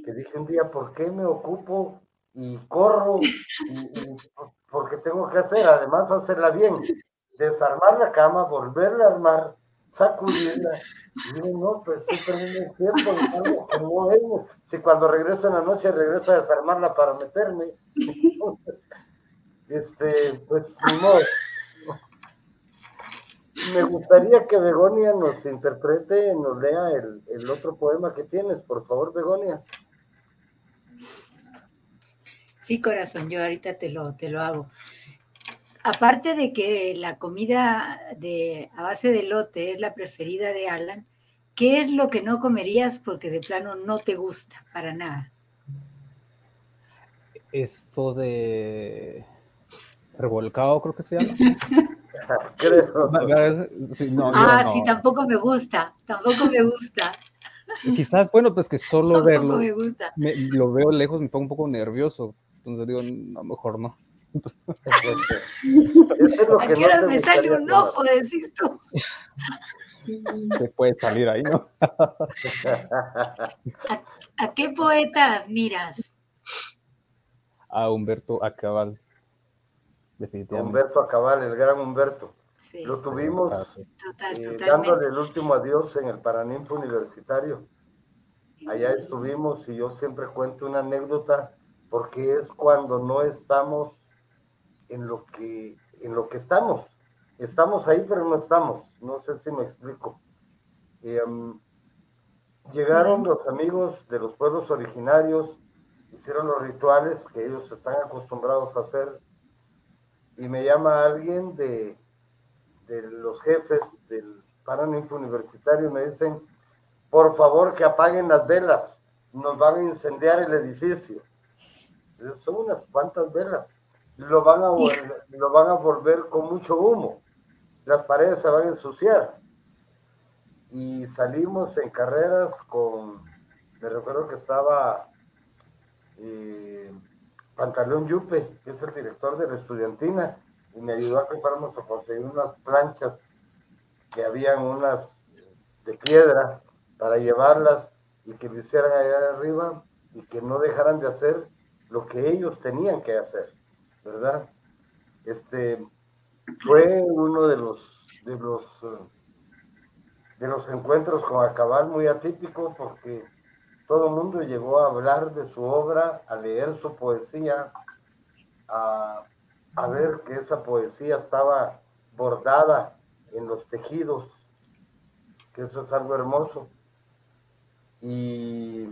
Que dije un día, ¿por qué me ocupo y corro? porque tengo que hacer, además hacerla bien. Desarmar la cama, volverla a armar, sacudirla. Digo, no, pues estoy perdiendo el tiempo, no Si cuando regreso en la noche regreso a desarmarla para meterme. este, pues ni modo. Me gustaría que Begonia nos interprete, nos lea el, el otro poema que tienes, por favor, Begonia. Sí, corazón, yo ahorita te lo, te lo hago. Aparte de que la comida de, a base de lote es la preferida de Alan, ¿qué es lo que no comerías porque de plano no te gusta para nada? Esto de revolcado, creo que se llama. ah, sí, tampoco me gusta, tampoco me gusta. Quizás, bueno, pues que solo verlo, me gusta. lo veo lejos, me pongo un poco nervioso, entonces digo, a lo mejor no. ¿A qué hora me sale un ojo, decís tú? Se puede salir ahí, ¿no? ¿A, qué poeta admiras? A Humberto Acabal. Definitivamente. Humberto Acabal, el gran Humberto. Lo tuvimos eh, dándole el último adiós en el Paraninfo Universitario. Allá estuvimos y yo siempre cuento una anécdota porque es cuando no estamos en lo que, en lo que estamos. Estamos ahí, pero no estamos. No sé si me explico. Llegaron los amigos de los pueblos originarios, hicieron los rituales que ellos están acostumbrados a hacer, y me llama alguien de, de los jefes del Paraninfo Universitario y me dicen, por favor que apaguen las velas, nos van a incendiar el edificio. Son unas cuantas velas lo van a, lo van a volver con mucho humo. Las paredes se van a ensuciar. Y salimos en carreras con, me recuerdo que estaba eh, Pantaleón Yupe, que es el director de la estudiantina, y me ayudó a que fuéramos a conseguir unas planchas que habían unas de piedra para llevarlas y que lo hicieran allá arriba y que no dejaran de hacer lo que ellos tenían que hacer. ¿Verdad? Este fue uno de los de los de los encuentros con Acabal muy atípico porque todo el mundo llegó a hablar de su obra, a leer su poesía, a, a ver que esa poesía estaba bordada en los tejidos, que eso es algo hermoso. Y,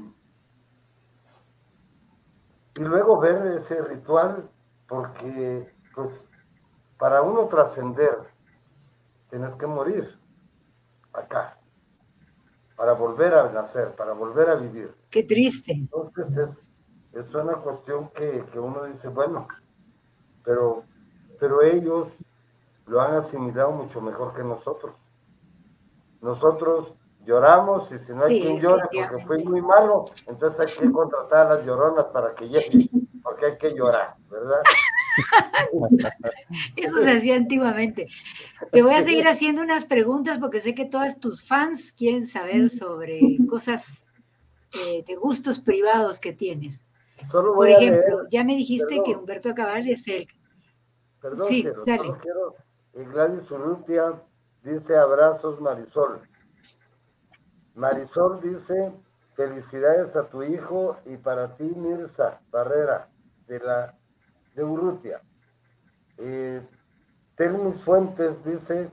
y luego ver ese ritual porque pues para uno trascender tienes que morir acá para volver a nacer, para volver a vivir. Qué triste. Entonces es, es una cuestión que, que, uno dice, bueno, pero, pero ellos lo han asimilado mucho mejor que nosotros. Nosotros lloramos y si no hay quien llore porque fue muy malo, entonces hay que contratar a las lloronas para que lleguen, porque hay que llorar, ¿verdad? Eso se hacía antiguamente. Te voy a seguir haciendo unas preguntas porque sé que todas tus fans quieren saber sobre cosas eh, de gustos privados que tienes. Por ejemplo, ya me dijiste que Humberto Cabal es el... Perdón, sí, dale. Gladys Urrutia dice abrazos Marisol. Marisol dice felicidades a tu hijo y para ti Mirza Barrera de la de Urrutia. Eh, Termis Fuentes dice,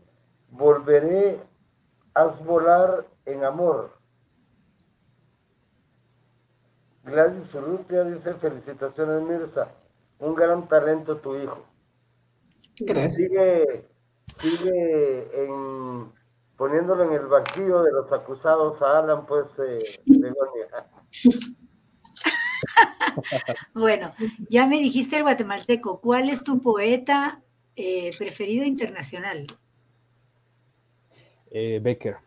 volveré a volar en amor. Gladys Urrutia dice, felicitaciones Mirza, un gran talento tu hijo. Gracias. Sigue, sigue en, poniéndolo en el banquillo de los acusados a Alan, pues, eh, bueno, ya me dijiste el guatemalteco. ¿Cuál es tu poeta eh, preferido internacional? Eh, Becker,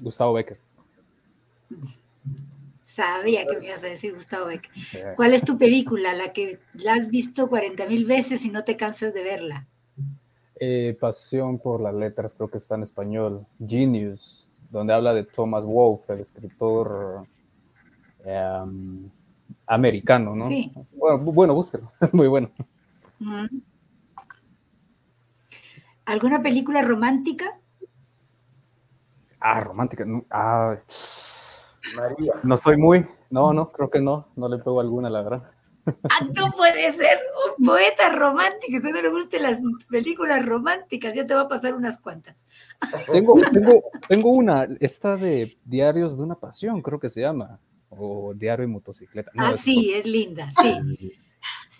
Gustavo Becker. Sabía que me ibas a decir Gustavo Becker. ¿Cuál es tu película, la que la has visto 40 mil veces y no te cansas de verla? Eh, Pasión por las letras, creo que está en español. Genius, donde habla de Thomas Wolfe, el escritor em, americano, ¿no? Sí. Bueno, bueno búsquelo, es muy bueno. ¿Alguna película romántica? Ah, romántica, no, ah, María. No soy muy, no, no, creo que no, no le pego alguna, la verdad. Ah, no puede ser un poeta romántico que no le gusten las películas románticas, ya te va a pasar unas cuantas. Tengo, tengo, tengo una, esta de Diarios de una Pasión, creo que se llama o Diario y Motocicleta. ah, sí, es linda, sí.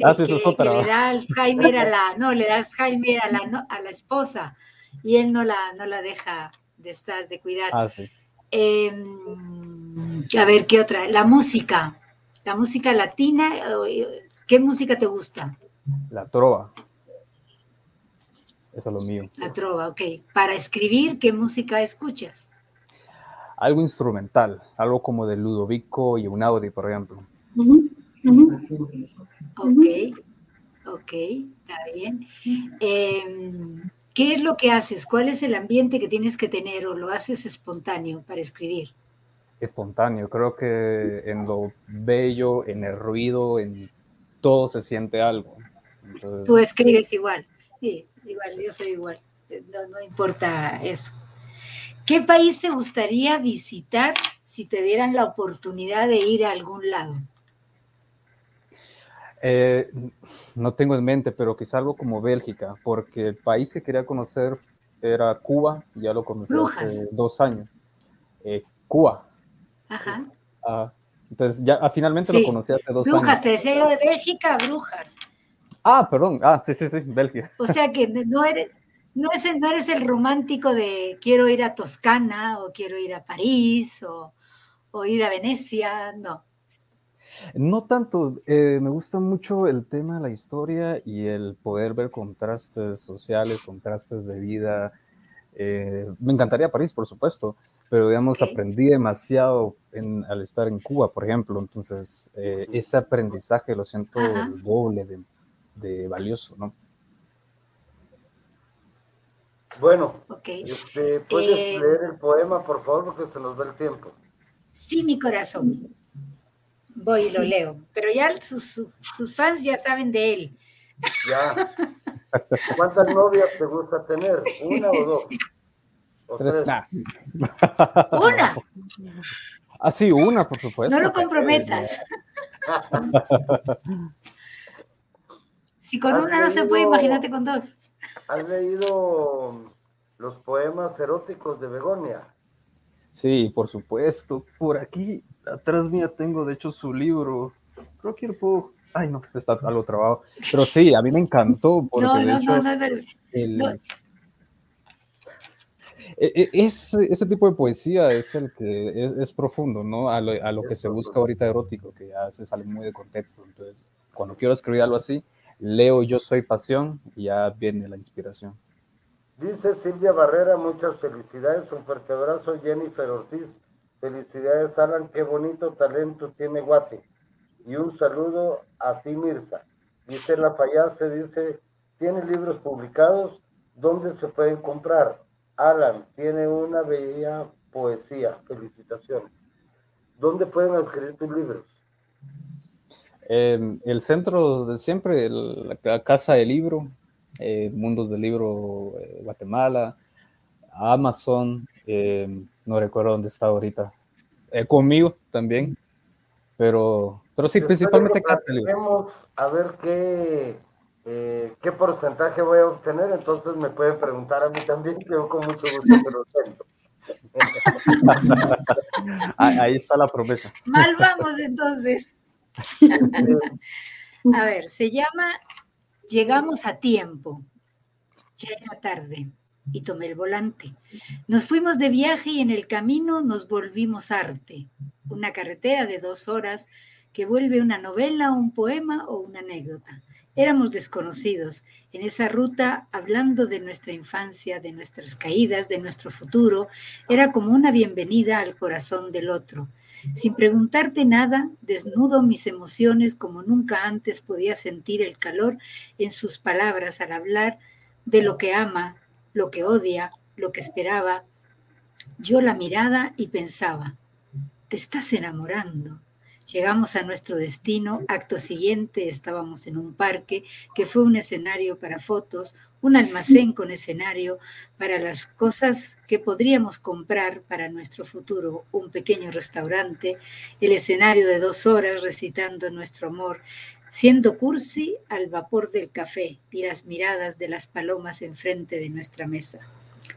Ah, sí, eso es que, le da Alzheimer a la, no, le da Alzheimer a la, no- a la esposa y él no la, no la deja de estar, de cuidar. Ah, sí. Em, a ver, ¿qué otra? La música. La música latina, eh, ¿qué música te gusta? La trova. Eso es lo mío. La trova, ok. Para escribir, ¿qué música escuchas? Algo instrumental, algo como de Ludovico y Unaudi, por ejemplo. Ok, ok, está bien. Em, ¿Qué es lo que haces? ¿Cuál es el ambiente que tienes que tener o lo haces espontáneo para escribir? Espontáneo, creo que en lo bello, en el ruido, en todo se siente algo. Entonces, Tú escribes igual. Sí, igual, yo soy igual. No, no importa eso. ¿Qué país te gustaría visitar si te dieran la oportunidad de ir a algún lado? Eh, no tengo en mente, pero quizá algo como Bélgica, porque el país que quería conocer era Cuba, ya lo conocí Brujas. hace dos años. Eh, Cuba. Ajá. ah, entonces ya ah, finalmente Sí. lo conocí hace dos Brujas, años. te decía yo de Bélgica, brujas. Ah, perdón. Ah, sí, sí, sí, Bélgica. O sea que no eres, no, es, no eres el romántico de quiero ir a Toscana o quiero ir a París o, o ir a Venecia, no. No tanto, eh, me gusta mucho el tema de la historia y el poder ver contrastes sociales, contrastes de vida. Eh, me encantaría París, por supuesto, pero digamos, Ok. aprendí demasiado en- al estar en Cuba, por ejemplo. Entonces, eh, ese aprendizaje lo siento Ajá. doble de, de valioso, ¿no? Bueno, Ok. este, ¿puedes Eh, leer el poema, por favor? Porque se nos va el tiempo. Sí, mi corazón. Voy y lo leo. Pero ya sus, sus- sus fans ya saben de él. Ya. ¿Cuántas novias te gusta tener? ¿Una o dos? ¿O Tres- tres? nah. Una, Ah, sí, una, por supuesto. no lo comprometas. Si con ¿Has una no se puede, imagínate con dos. ¿Has leído los poemas eróticos de Begonia? Sí, por supuesto. Por aquí, atrás mía tengo, de hecho, su libro. Creo que lo puedo... Ay, no, está algo trabado. Pero sí, a mí me encantó, porque No, de no, hecho, no, no, no. el- no. e- e- ese, ese tipo de poesía es el que es, es profundo, ¿no? A lo, a lo que se busca ahorita erótico, que ya se sale muy de contexto. Entonces, cuando quiero escribir algo así, leo Yo soy pasión y ya viene la inspiración. Dice Silvia Barrera, muchas felicidades, un fuerte abrazo. Jennifer Ortiz, felicidades Alan, qué bonito talento tiene Guate. Y un saludo a ti Mirza. Dice La Fayase, dice, ¿tiene libros publicados? ¿Dónde se pueden comprar? Alan, tiene una bella poesía, felicitaciones. ¿Dónde pueden adquirir tus libros? Eh, el centro de siempre, el- la Casa del Libro, eh, Mundos del Libro eh, Guatemala, Amazon, eh, no recuerdo dónde está ahorita, Eh, conmigo también, pero, pero sí, Después principalmente Casa del Libro. a ver qué, eh, qué porcentaje voy a obtener, entonces me pueden preguntar a mí también, que yo con mucho gusto te lo cuento. Ah, Ahí está la promesa. Mal vamos entonces. A ver, se llama Llegamos a tiempo. Ya era tarde y tomé el volante. Nos fuimos de viaje y en el camino nos volvimos arte. Una carretera de dos horas que vuelve una novela, un poema o una anécdota. Éramos desconocidos en esa ruta hablando de nuestra infancia, de nuestras caídas, de nuestro futuro. Era como una bienvenida al corazón del otro. Sin preguntarte nada, desnudo mis emociones como nunca antes podía sentir el calor en sus palabras al hablar de lo que ama, lo que odia, lo que esperaba. Yo la mirada y pensaba, te estás enamorando. Llegamos a nuestro destino, acto siguiente estábamos en un parque que fue un escenario para fotos, un almacén con escenario para las cosas que podríamos comprar para nuestro futuro, un pequeño restaurante, el escenario de dos horas recitando nuestro amor, siendo cursi al vapor del café y las miradas de las palomas enfrente de nuestra mesa.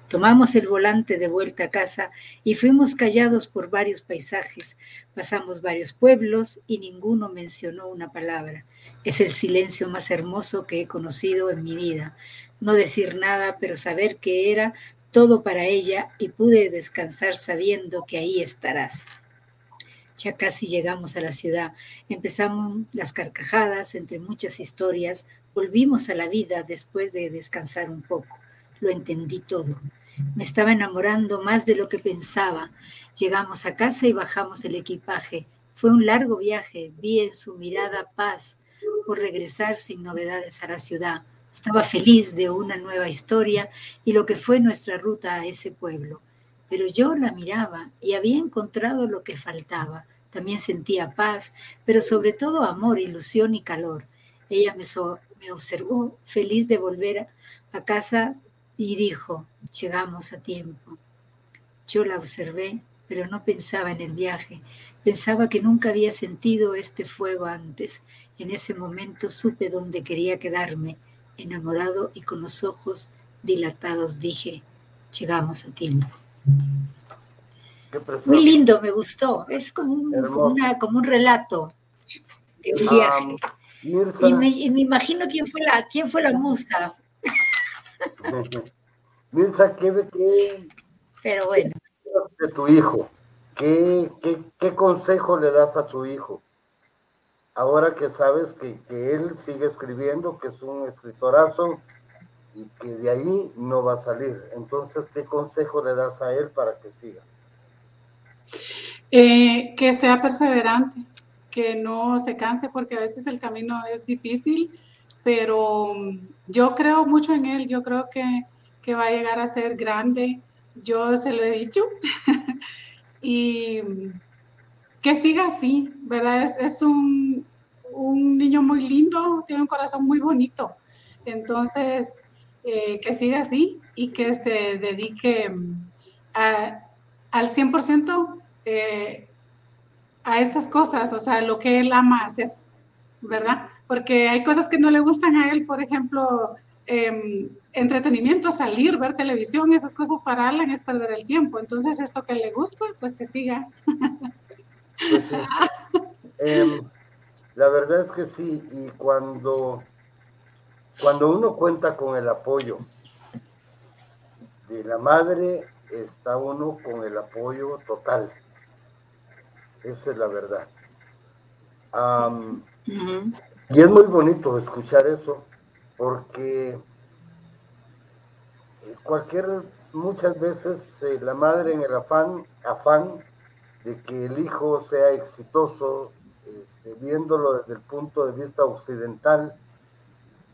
Tomamos el volante de vuelta a casa y fuimos callados por varios paisajes. Pasamos varios pueblos y ninguno mencionó una palabra. Es el silencio más hermoso que he conocido en mi vida. No decir nada, pero saber que era todo para ella y pude descansar sabiendo que ahí estarás. Ya casi llegamos a la ciudad. Empezamos las carcajadas entre muchas historias. Volvimos a la vida después de descansar un poco. Lo entendí todo. Me estaba enamorando más de lo que pensaba. Llegamos a casa y bajamos el equipaje. Fue un largo viaje. Vi en su mirada paz por regresar sin novedades a la ciudad. Estaba feliz de una nueva historia y lo que fue nuestra ruta a ese pueblo pero yo la miraba y había encontrado lo que faltaba. También sentía paz, pero sobre todo amor, ilusión y calor. Ella me, me observó feliz de volver a casa y dijo, llegamos a tiempo. Yo la observé, pero no pensaba en el viaje. Pensaba que nunca había sentido este fuego antes. En ese momento supe dónde quería quedarme. Enamorado y con los ojos dilatados dije, llegamos a tiempo. Muy lindo, me gustó. Es como un, como, un relato de un viaje. y, me, imagino quién fue la, quién fue la musa. Mirza, ¿qué, qué, Pero bueno. de tu hijo? ¿Qué, ¿Qué, consejo le das a tu hijo? Ahora que sabes que, que él sigue escribiendo, que es un escritorazo, y que de ahí no va a salir. Entonces, ¿qué consejo le das a él para que siga? Eh, que sea perseverante, que no se canse, porque a veces el camino es difícil, pero mm, yo creo mucho en él, yo creo que, que va a llegar a ser grande, yo se lo he dicho, y mm, que siga así, ¿verdad? Es, es un, un niño muy lindo, tiene un corazón muy bonito. Entonces, eh, que siga así y que se dedique mm, al 100% eh, a estas cosas, o sea, lo que él ama hacer, ¿verdad? Porque hay cosas que no le gustan a él, por ejemplo, em, entretenimiento, salir, ver televisión, esas cosas para Alan es perder el tiempo. Entonces, esto que le gusta, pues que siga. Pues em, la verdad es que sí, y cuando cuando uno cuenta con el apoyo de la madre, está uno con el apoyo total. Esa es la verdad. Y es muy bonito escuchar eso, porque eh, cualquier, muchas veces eh, la madre en el afán, afán de que el hijo sea exitoso, este, viéndolo desde el punto de vista occidental,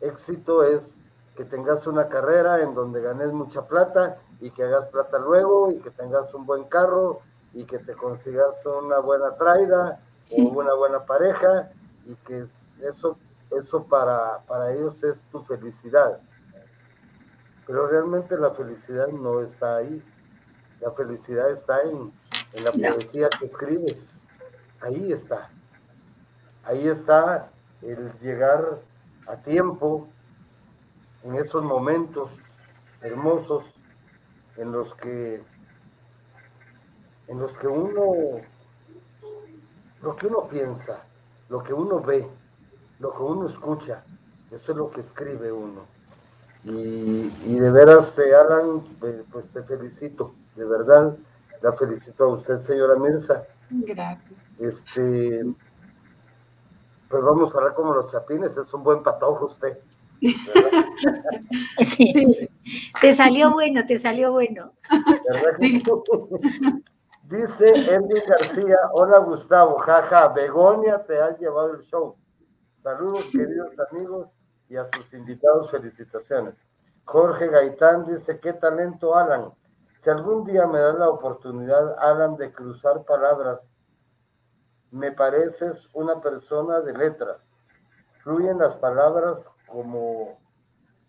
éxito es que tengas una carrera en donde ganes mucha plata y que hagas plata luego y que tengas un buen carro y que te consigas una buena traida o una buena pareja y que eso, eso para, para ellos es tu felicidad. Pero realmente la felicidad no está ahí. La felicidad está en, en la poesía que escribes. Ahí está. Ahí está el llegar a tiempo en esos momentos hermosos en los que en los que uno lo que uno piensa, lo que uno ve, lo que uno escucha, eso es lo que escribe uno. Y, de veras, eh, Alan, eh, pues te felicito, de verdad, la felicito a usted, señora Mirza. Gracias. Este, pues vamos a hablar como los chapines, es un buen patojo usted. Sí. Te salió bueno, te salió bueno. Dice Elvin García, hola Gustavo, jaja, Begonia te has llevado el show. Saludos queridos amigos y a sus invitados felicitaciones. Jorge Gaitán dice, qué talento Alan. Si algún día me da la oportunidad, Alan, de cruzar palabras me pareces una persona de letras. Fluyen las palabras como,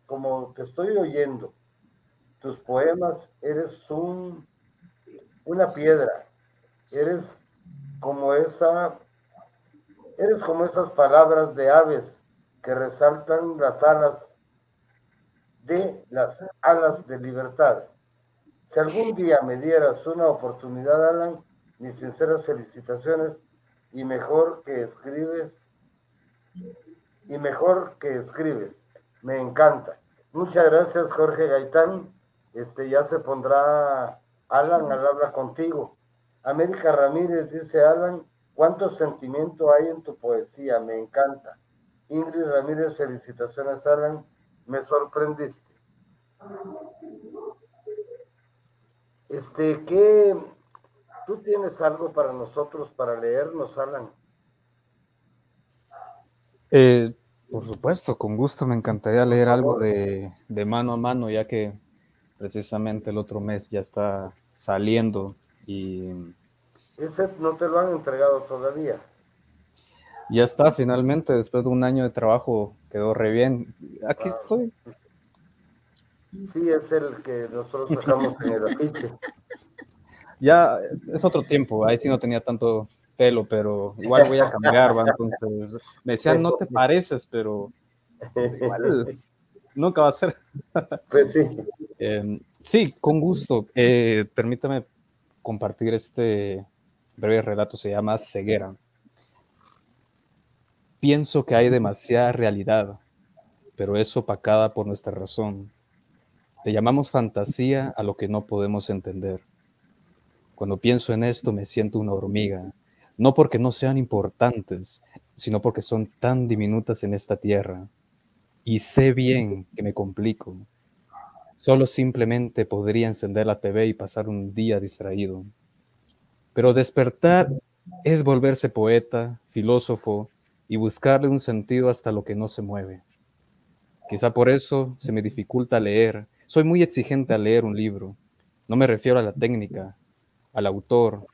como te estoy oyendo. Tus poemas, eres un, una piedra. Eres como esa, eres como esas palabras de aves que resaltan las alas de las alas de libertad. Si algún día me dieras una oportunidad, Alan, mis sinceras felicitaciones y mejor que escribes y mejor que escribes. Me encanta. Muchas gracias, Jorge Gaitán. Este ya se pondrá Alan al hablar contigo. América Ramírez dice Alan, cuánto sentimiento hay en tu poesía, me encanta. Ingrid Ramírez, felicitaciones Alan, me sorprendiste. Este, ¿qué? ¿Tú tienes algo para nosotros para leernos, Alan? Eh, por supuesto, con gusto me encantaría leer algo de, de, mano a mano, ya que precisamente el otro mes ya está saliendo y... Ese no te lo han entregado todavía. Ya está, finalmente, después de un año de trabajo, quedó re bien. Aquí estoy. Sí, es el que nosotros sacamos en el afiche. Ya es otro tiempo, ahí sí no tenía tanto pelo, pero igual voy a cambiar, ¿va? entonces me decían, no te pareces, pero igual nunca va a ser. Pues sí. Eh, sí, con gusto. Eh, permítame compartir este breve relato, se llama Ceguera. Pienso que hay demasiada realidad, pero es opacada por nuestra razón le llamamos fantasía a lo que no podemos entender. Cuando pienso en esto me siento una hormiga, no porque no sean importantes, sino porque son tan diminutas en esta tierra. Y sé bien que me complico. Solo simplemente podría encender la TV y pasar un día distraído. Pero despertar es volverse poeta, filósofo y buscarle un sentido hasta lo que no se mueve. Quizá por eso se me dificulta leer soy muy exigente al leer un libro. No me refiero a la técnica, al autor,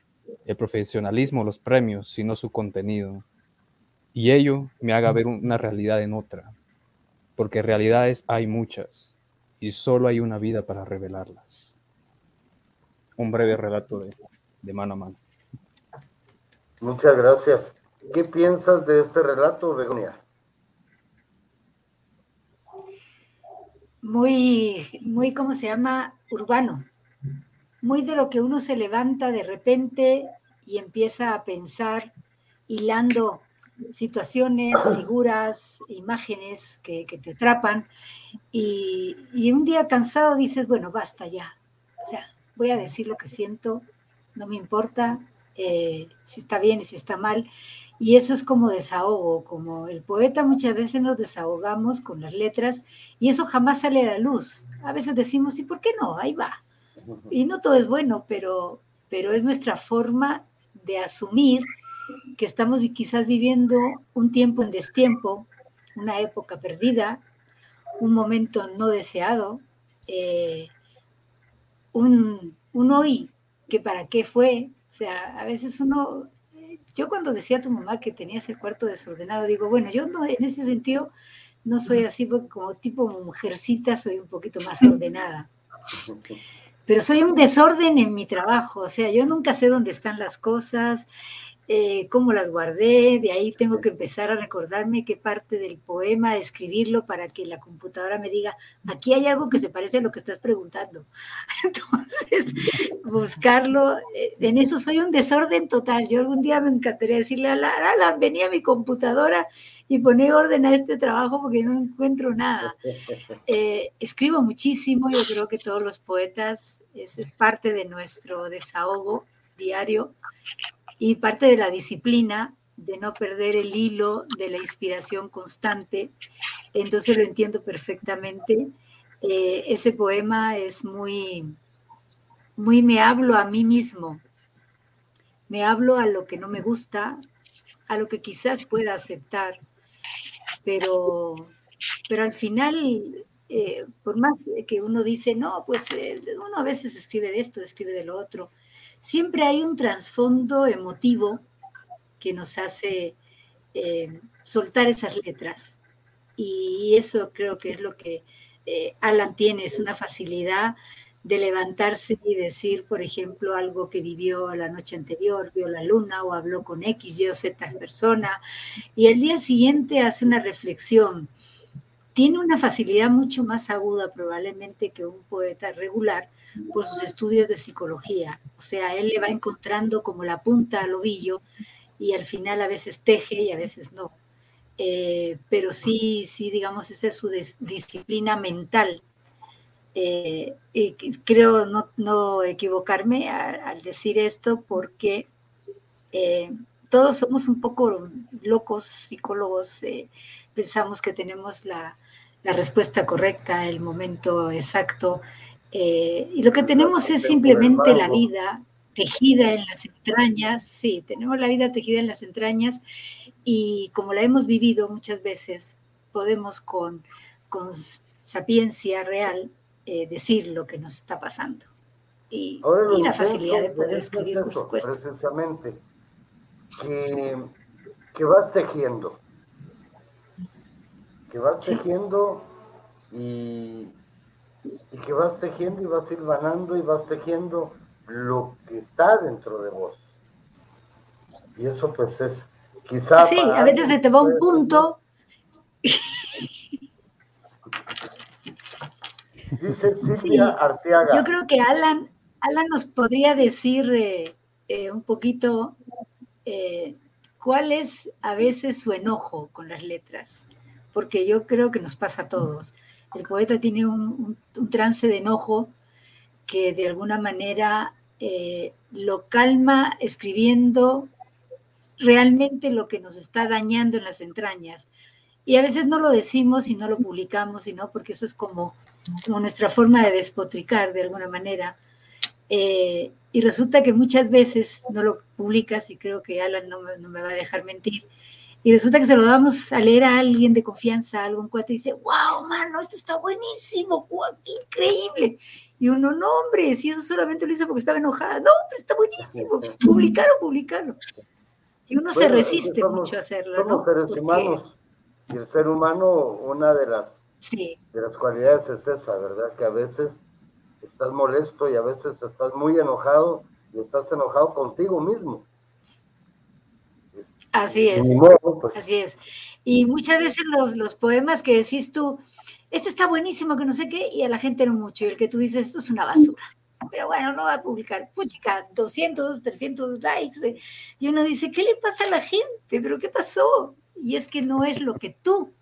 el profesionalismo, los premios, sino su contenido. Y ello me haga ver una realidad en otra, porque realidades hay muchas y solo hay una vida para revelarlas. Un breve relato de, de mano a mano. Muchas gracias. ¿Qué piensas de este relato, Begonia? Muy, muy, ¿cómo se llama? Urbano. Muy de lo que uno se levanta de repente y empieza a pensar hilando situaciones, figuras, imágenes que, te atrapan y, y, un día cansado dices, bueno, basta ya. O sea, voy a decir lo que siento, no me importa eh, si está bien y si está mal. Y eso es como desahogo, como el poeta muchas veces nos desahogamos con las letras y eso jamás sale a la luz. A veces decimos, ¿y por qué no? Ahí va. Y no todo es bueno, pero, pero es nuestra forma de asumir que estamos quizás viviendo un tiempo en destiempo, una época perdida, un momento no deseado, eh, un, un hoy que para qué fue. O sea, a veces uno yo cuando decía a tu mamá que tenías el cuarto desordenado, digo, bueno, yo no, en ese sentido no soy así porque como tipo mujercita, soy un poquito más ordenada. Pero soy un desorden en mi trabajo, o sea, yo nunca sé dónde están las cosas, eh, cómo las guardé, de ahí tengo que empezar a recordarme qué parte del poema, escribirlo para que la computadora me diga, aquí hay algo que se parece a lo que estás preguntando. Entonces, buscarlo, eh, en eso soy un desorden total. Yo algún día me encantaría decirle a la, venía a mi computadora y poner orden a este trabajo porque no encuentro nada. Eh, escribo muchísimo, yo creo que todos los poetas, es parte de nuestro desahogo diario y parte de la disciplina de no perder el hilo de la inspiración constante. Entonces lo entiendo perfectamente. Eh, ese poema es muy, muy me hablo a mí mismo, me hablo a lo que no me gusta, a lo que quizás pueda aceptar, pero, pero al final, eh, por más que uno dice, no, pues eh, uno a veces escribe de esto, escribe de lo otro, siempre hay un trasfondo emotivo que nos hace eh, soltar esas letras. Y eso creo que es lo que eh, Alan tiene, es una facilidad de levantarse y decir, por ejemplo, algo que vivió la noche anterior, vio la luna o habló con X, Y o Z persona, y el día siguiente hace una reflexión tiene una facilidad mucho más aguda probablemente que un poeta regular por sus estudios de psicología. O sea, él le va encontrando como la punta al ovillo y al final a veces teje y a veces no. Eh, pero sí, sí, digamos, esa es su disciplina mental. Eh, y creo no, equivocarme al decir esto porque eh, todos somos un poco locos psicólogos, pensamos que tenemos la, la, respuesta correcta, el momento exacto, y lo que tenemos es simplemente la vida tejida en las entrañas, sí, tenemos la vida tejida en las entrañas y como la hemos vivido muchas veces, podemos con, con sapiencia real eh, decir lo que nos está pasando. Y, la facilidad de poder escribir, por supuesto. Precisamente, que, que vas tejiendo, que vas tejiendo y, y que vas tejiendo y vas hilvanando y vas tejiendo lo que está dentro de vos. Y eso pues es quizá... Sí, a veces se te va un punto. Dice Silvia Arteaga. Yo creo que Alan, Alan nos podría decir eh, eh, un poquito eh, cuál es a veces su enojo con las letras, porque yo creo que nos pasa a todos. El poeta tiene un trance de enojo que de alguna manera eh, lo calma escribiendo realmente lo que nos está dañando en las entrañas. Y a veces no lo decimos y no lo publicamos, sino porque eso es como, nuestra forma de despotricar de alguna manera. Eh, y resulta que muchas veces no lo publicas, y creo que Alan no me, va a dejar mentir, y resulta que se lo damos a leer a alguien de confianza, a algún cuate, y dice, wow, mano, esto está buenísimo, qué increíble. Y uno, no, hombre, si eso solamente lo hizo porque estaba enojada. No, pero está buenísimo. Publicarlo, publicarlo. Y uno se resiste mucho a hacerlo, ¿no? seres humanos. Y el ser humano, una de las, de las cualidades es esa, ¿verdad? Que a veces estás molesto y a veces estás muy enojado y estás enojado contigo mismo. Así es. Pues. Así es. Y muchas veces los, los poemas que decís tú, este está buenísimo, que no sé qué, y a la gente no mucho. Y el que tú dices, esto es una basura. Pero bueno, no va a publicar. Puchica, 200, 300 likes. Eh, y uno dice, ¿qué le pasa a la gente? ¿Pero qué pasó? Y es que no es lo que tú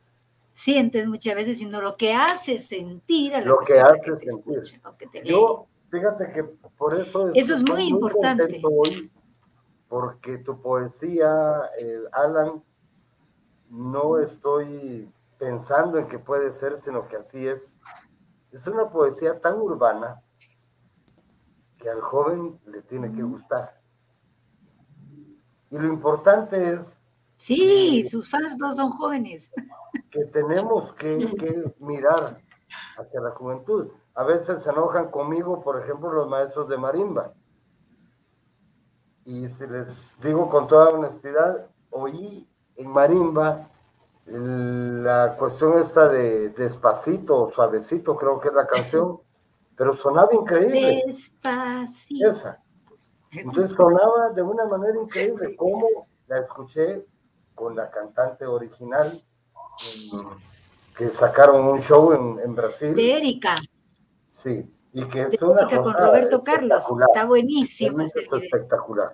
sientes muchas veces, sino lo que hace sentir a la lo que hace sentir. Yo, fíjate que por eso eso es muy, importante. Hoy porque tu poesía, eh, Alan, no estoy pensando en que puede ser, sino que así es. Es una poesía tan urbana que al joven le tiene que gustar. Y lo importante es... Sí, sus fans no son jóvenes. Que tenemos que, que mirar hacia la juventud. A veces se enojan conmigo, por ejemplo, los maestros de marimba. Y si les digo con toda honestidad, oí en marimba la cuestión esta de despacito, suavecito, creo que es la canción, pero sonaba increíble. Despacito. Esa. Entonces sonaba de una manera increíble, como la escuché con la cantante original, que sacaron un show en, Brasil. De Erika. Sí, y que es una cosa con Roberto Carlos, está buenísimo. Es espectacular.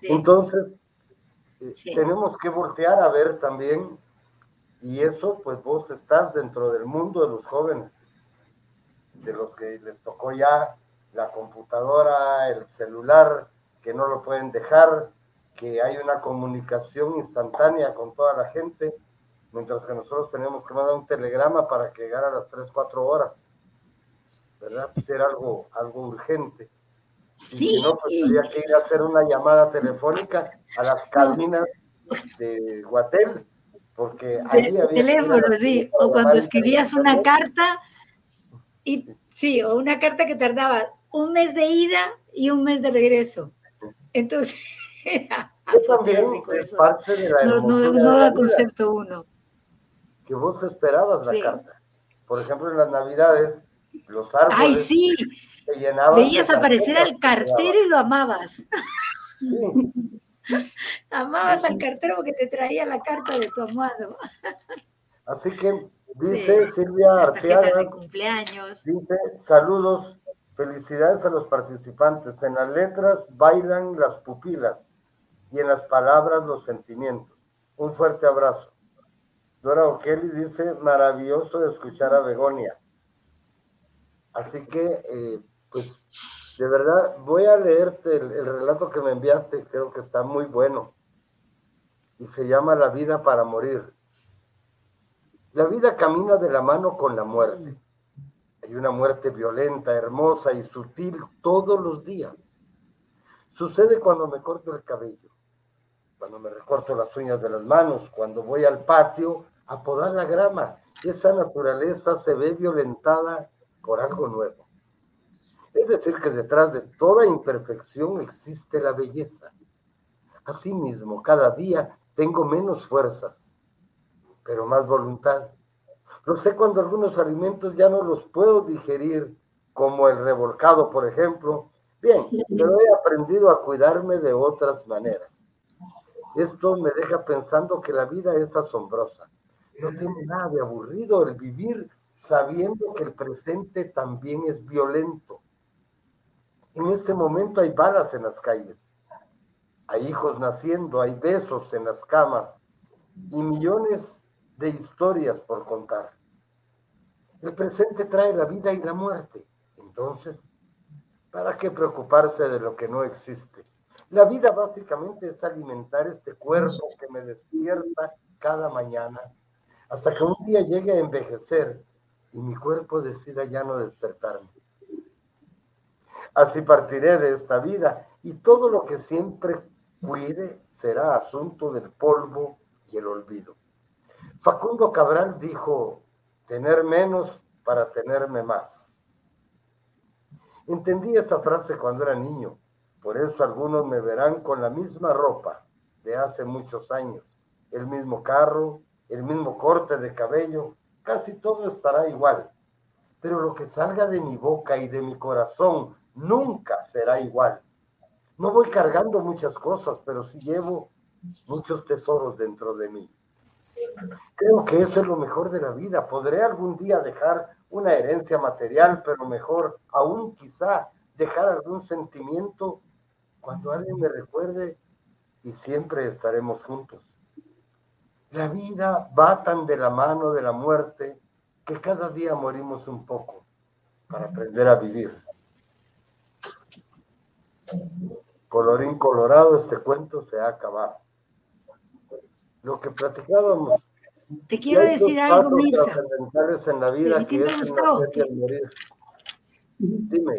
Entonces, eh, tenemos que voltear a ver también y eso, pues vos estás dentro del mundo de los jóvenes, de los que les tocó ya la computadora, el celular, que no lo pueden dejar, que hay una comunicación instantánea con toda la gente, mientras que nosotros tenemos que mandar un telegrama para que llegara a las 3, 4 horas, ¿verdad? Ser algo, algo urgente. Y sí. Si no, pues tendría que ir a hacer una llamada telefónica a las cabinas de Guatel porque ahí había teléfono, sí, o cuando escribías una carta, y sí, o una carta que tardaba un mes de ida y un mes de regreso. Entonces, era es parte de la no, no, no era concepto uno. Que vos esperabas la carta. Por ejemplo, en las navidades, los árboles Ay, sí. Veías aparecer al cartero y lo amabas. Sí. Amabas al cartero porque te traía la carta de tu amado. Así que Dice Silvia Arteaga. de cumpleaños. Dice, saludos, felicidades a los participantes. En las letras bailan las pupilas y en las palabras los sentimientos. Un fuerte abrazo. Dora O'Kelly dice, maravilloso de escuchar a Begonia. Así que, eh, pues, de verdad, voy a leerte el, relato que me enviaste, creo que está muy bueno. Y se llama La vida para morir. La vida camina de la mano con la muerte. Hay una muerte violenta, hermosa y sutil todos los días. Sucede cuando me corto el cabello, cuando me recorto las uñas de las manos, cuando voy al patio a podar la grama. Esa naturaleza se ve violentada por algo nuevo. Es decir, que detrás de toda imperfección existe la belleza. Asimismo, cada día tengo menos fuerzas, pero más voluntad. Lo sé cuando algunos alimentos ya no los puedo digerir, como el revolcado, por ejemplo. Bien, pero he aprendido a cuidarme de otras maneras. Esto me deja pensando que la vida es asombrosa. No tiene nada de aburrido el vivir sabiendo que el presente también es violento. En este momento hay balas en las calles, hay hijos naciendo, hay besos en las camas y millones de historias por contar. El presente trae la vida y la muerte. Entonces, ¿para qué preocuparse de lo que no existe? La vida básicamente es alimentar este cuerpo que me despierta cada mañana hasta que un día llegue a envejecer y mi cuerpo decida ya no despertarme. Así partiré de esta vida y todo lo que siempre cuide será asunto del polvo y el olvido. Facundo Cabral dijo, tener menos para tenerme más. Entendí esa frase cuando era niño, por eso algunos me verán con la misma ropa de hace muchos años, el mismo carro, el mismo corte de cabello, casi todo estará igual. Pero lo que salga de mi boca y de mi corazón nunca será igual. No voy cargando muchas cosas, pero sí llevo muchos tesoros dentro de mí. Creo que eso es lo mejor de la vida. Podré algún día dejar una herencia material, pero mejor aún quizá dejar algún sentimiento cuando alguien me recuerde y siempre estaremos juntos. La vida va tan de la mano de la muerte que cada día morimos un poco para aprender a vivir. Colorín colorado, este cuento se ha acabado. Lo que platicábamos. Te quiero decir algo, Mirza. en la vida que es morir. Dime.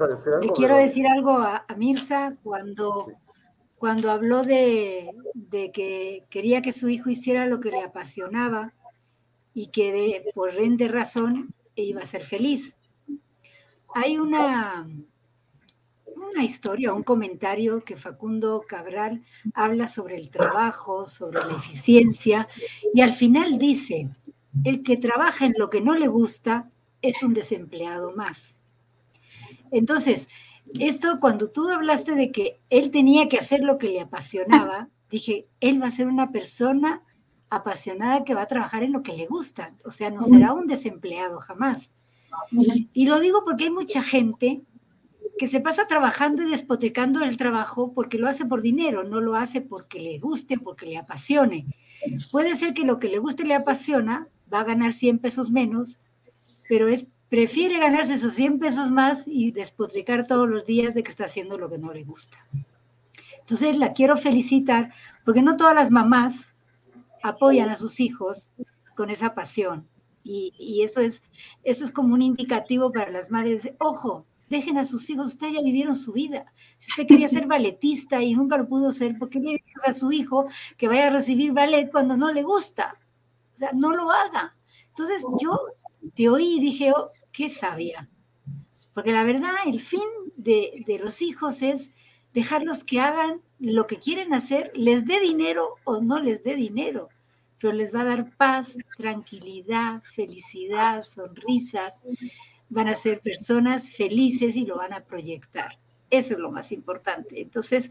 a decir algo? Le quiero decir algo a, Mirza cuando cuando habló de, que quería que su hijo hiciera lo que le apasionaba y que por rende razón iba a ser feliz. Hay una, una historia, un comentario que Facundo Cabral habla sobre el trabajo, sobre la eficiencia, y al final dice, el que trabaja en lo que no le gusta es un desempleado más. Entonces, esto cuando tú hablaste de que él tenía que hacer lo que le apasionaba, dije, él va a ser una persona apasionada que va a trabajar en lo que le gusta, o sea, no será un desempleado jamás. Y lo digo porque hay mucha gente que se pasa trabajando y despotecando el trabajo porque lo hace por dinero, no lo hace porque le guste, porque le apasione. Puede ser que lo que le guste le apasiona va a ganar 100 pesos menos, pero es prefiere ganarse esos 100 pesos más y despotricar todos los días de que está haciendo lo que no le gusta. Entonces la quiero felicitar porque no todas las mamás apoyan a sus hijos con esa pasión. Y, eso, es, eso es como un indicativo para las madres. Ojo, dejen a sus hijos, ustedes ya vivieron su vida. Si usted quería ser balletista y nunca lo pudo ser, ¿por qué le dejas a su hijo que vaya a recibir ballet cuando no le gusta? O sea, no lo haga. Entonces yo te oí y dije, oh, qué sabia. Porque la verdad, el fin de, los hijos es dejarlos que hagan lo que quieren hacer, les dé dinero o no les dé dinero, pero les va a dar paz, tranquilidad, felicidad, sonrisas, van a ser personas felices y lo van a proyectar. Eso es lo más importante. Entonces,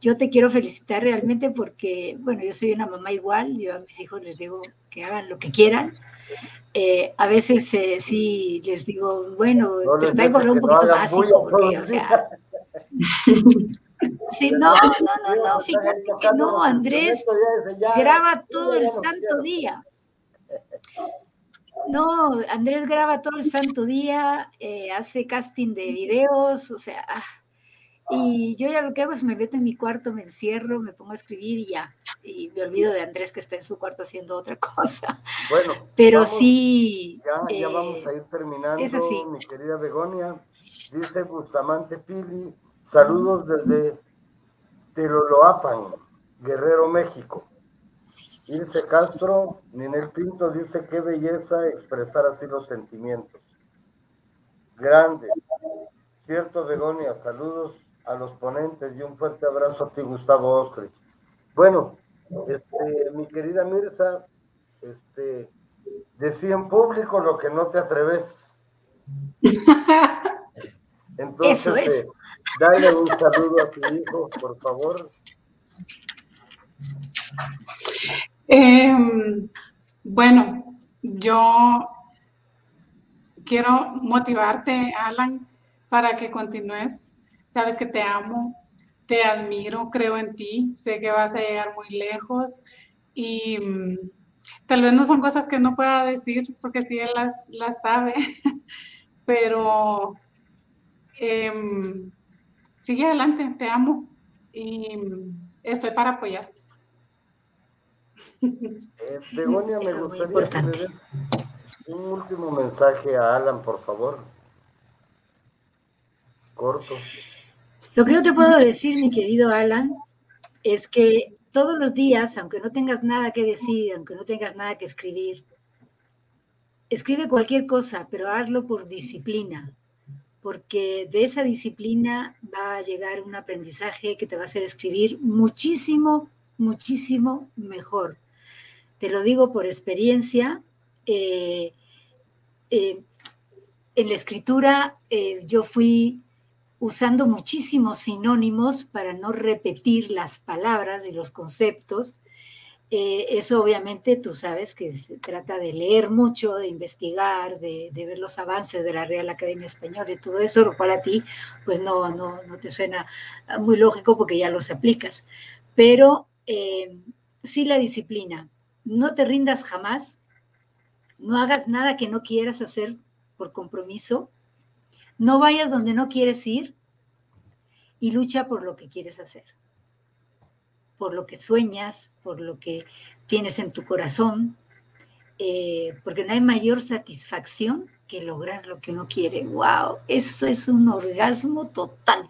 yo te quiero felicitar realmente porque, bueno, yo soy una mamá igual, yo a mis hijos les digo que hagan lo que quieran. Eh, a veces eh, sí les digo, bueno, no de correr un poquito más, porque, o sea... Sí, no, no, no, no, fíjate que no, Andrés graba todo el santo día. No, Andrés graba todo el santo día, eh, hace casting de videos, o sea, ah, y yo ya lo que hago es me meto en mi cuarto, me encierro, me pongo a escribir y ya, y me olvido de Andrés que está en su cuarto haciendo otra cosa. Bueno, pero sí. Ya, ya, vamos a ir terminando, mi querida Begonia. Dice Bustamante Pili, saludos desde Teroloapan, Guerrero, México. Ilse Castro, Ninel Pinto dice qué belleza expresar así los sentimientos. Grandes. Cierto, Begonia, saludos a los ponentes y un fuerte abrazo a ti, Gustavo Ostrich. Bueno, este, mi querida Mirza, este, decía en público lo que no te atreves. Entonces, eh, dale un saludo a tu hijo, por favor. Em, bueno, yo quiero motivarte, Alan, para que continúes. Sabes que te amo, te admiro, creo en ti, sé que vas a llegar muy lejos y mm, tal vez no son cosas que no pueda decir porque sí él las, las sabe, pero em, sigue adelante, te amo y mm, estoy para apoyarte. Eh, Begonia, me gustaría que le un último mensaje a Alan, por favor. Corto. Lo que yo te puedo decir, mi querido Alan, es que todos los días, aunque no tengas nada que decir, aunque no tengas nada que escribir, escribe cualquier cosa, pero hazlo por disciplina, porque de esa disciplina va a llegar un aprendizaje que te va a hacer escribir muchísimo, muchísimo mejor te lo digo por experiencia. Eh, eh, en la escritura eh, yo fui usando muchísimos sinónimos para no repetir las palabras y los conceptos. eso obviamente tú sabes que se trata de leer mucho, de investigar, de, ver los avances de la Real Academia Española y todo eso, lo cual a ti pues no, no, no te suena muy lógico porque ya los aplicas. Pero sí la disciplina, no te rindas jamás, no hagas nada que no quieras hacer por compromiso, no vayas donde no quieres ir y lucha por lo que quieres hacer, por lo que sueñas, por lo que tienes en tu corazón, eh, porque no hay mayor satisfacción que lograr lo que uno quiere. ¡Wow! Eso es un orgasmo total.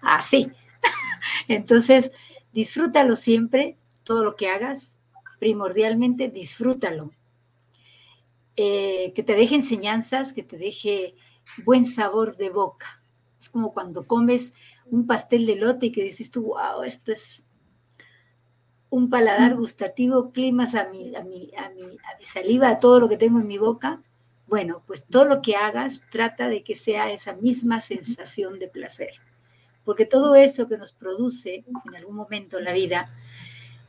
Así. Entonces, disfrútalo siempre, todo lo que hagas, primordialmente disfrútalo. Eh, que te deje enseñanzas, que te deje buen sabor de boca. Es como cuando comes un pastel de lote y que dices tú, wow, esto es un paladar gustativo, climas a mi, a, mi, a, mi, a mi saliva, a todo lo que tengo en mi boca. Bueno, pues todo lo que hagas trata de que sea esa misma sensación de placer. Porque todo eso que nos produce en algún momento en la vida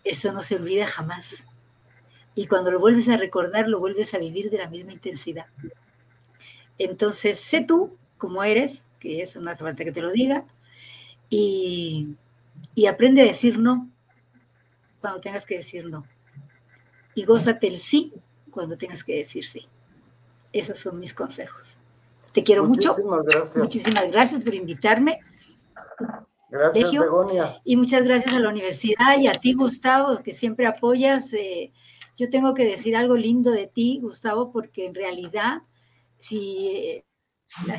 eso no se olvida jamás. Y cuando lo vuelves a recordar, lo vuelves a vivir de la misma intensidad. Entonces, sé tú como eres, que eso no hace falta que te lo diga, y, aprende a decir no cuando tengas que decir no. Y gózate el sí cuando tengas que decir sí. Esos son mis consejos. Te quiero mucho. Muchísimas gracias por invitarme. Gracias, Begonia. Y muchas gracias a la universidad y a ti, Gustavo, que siempre apoyas. Eh, yo tengo que decir algo lindo de ti, Gustavo, porque en realidad, si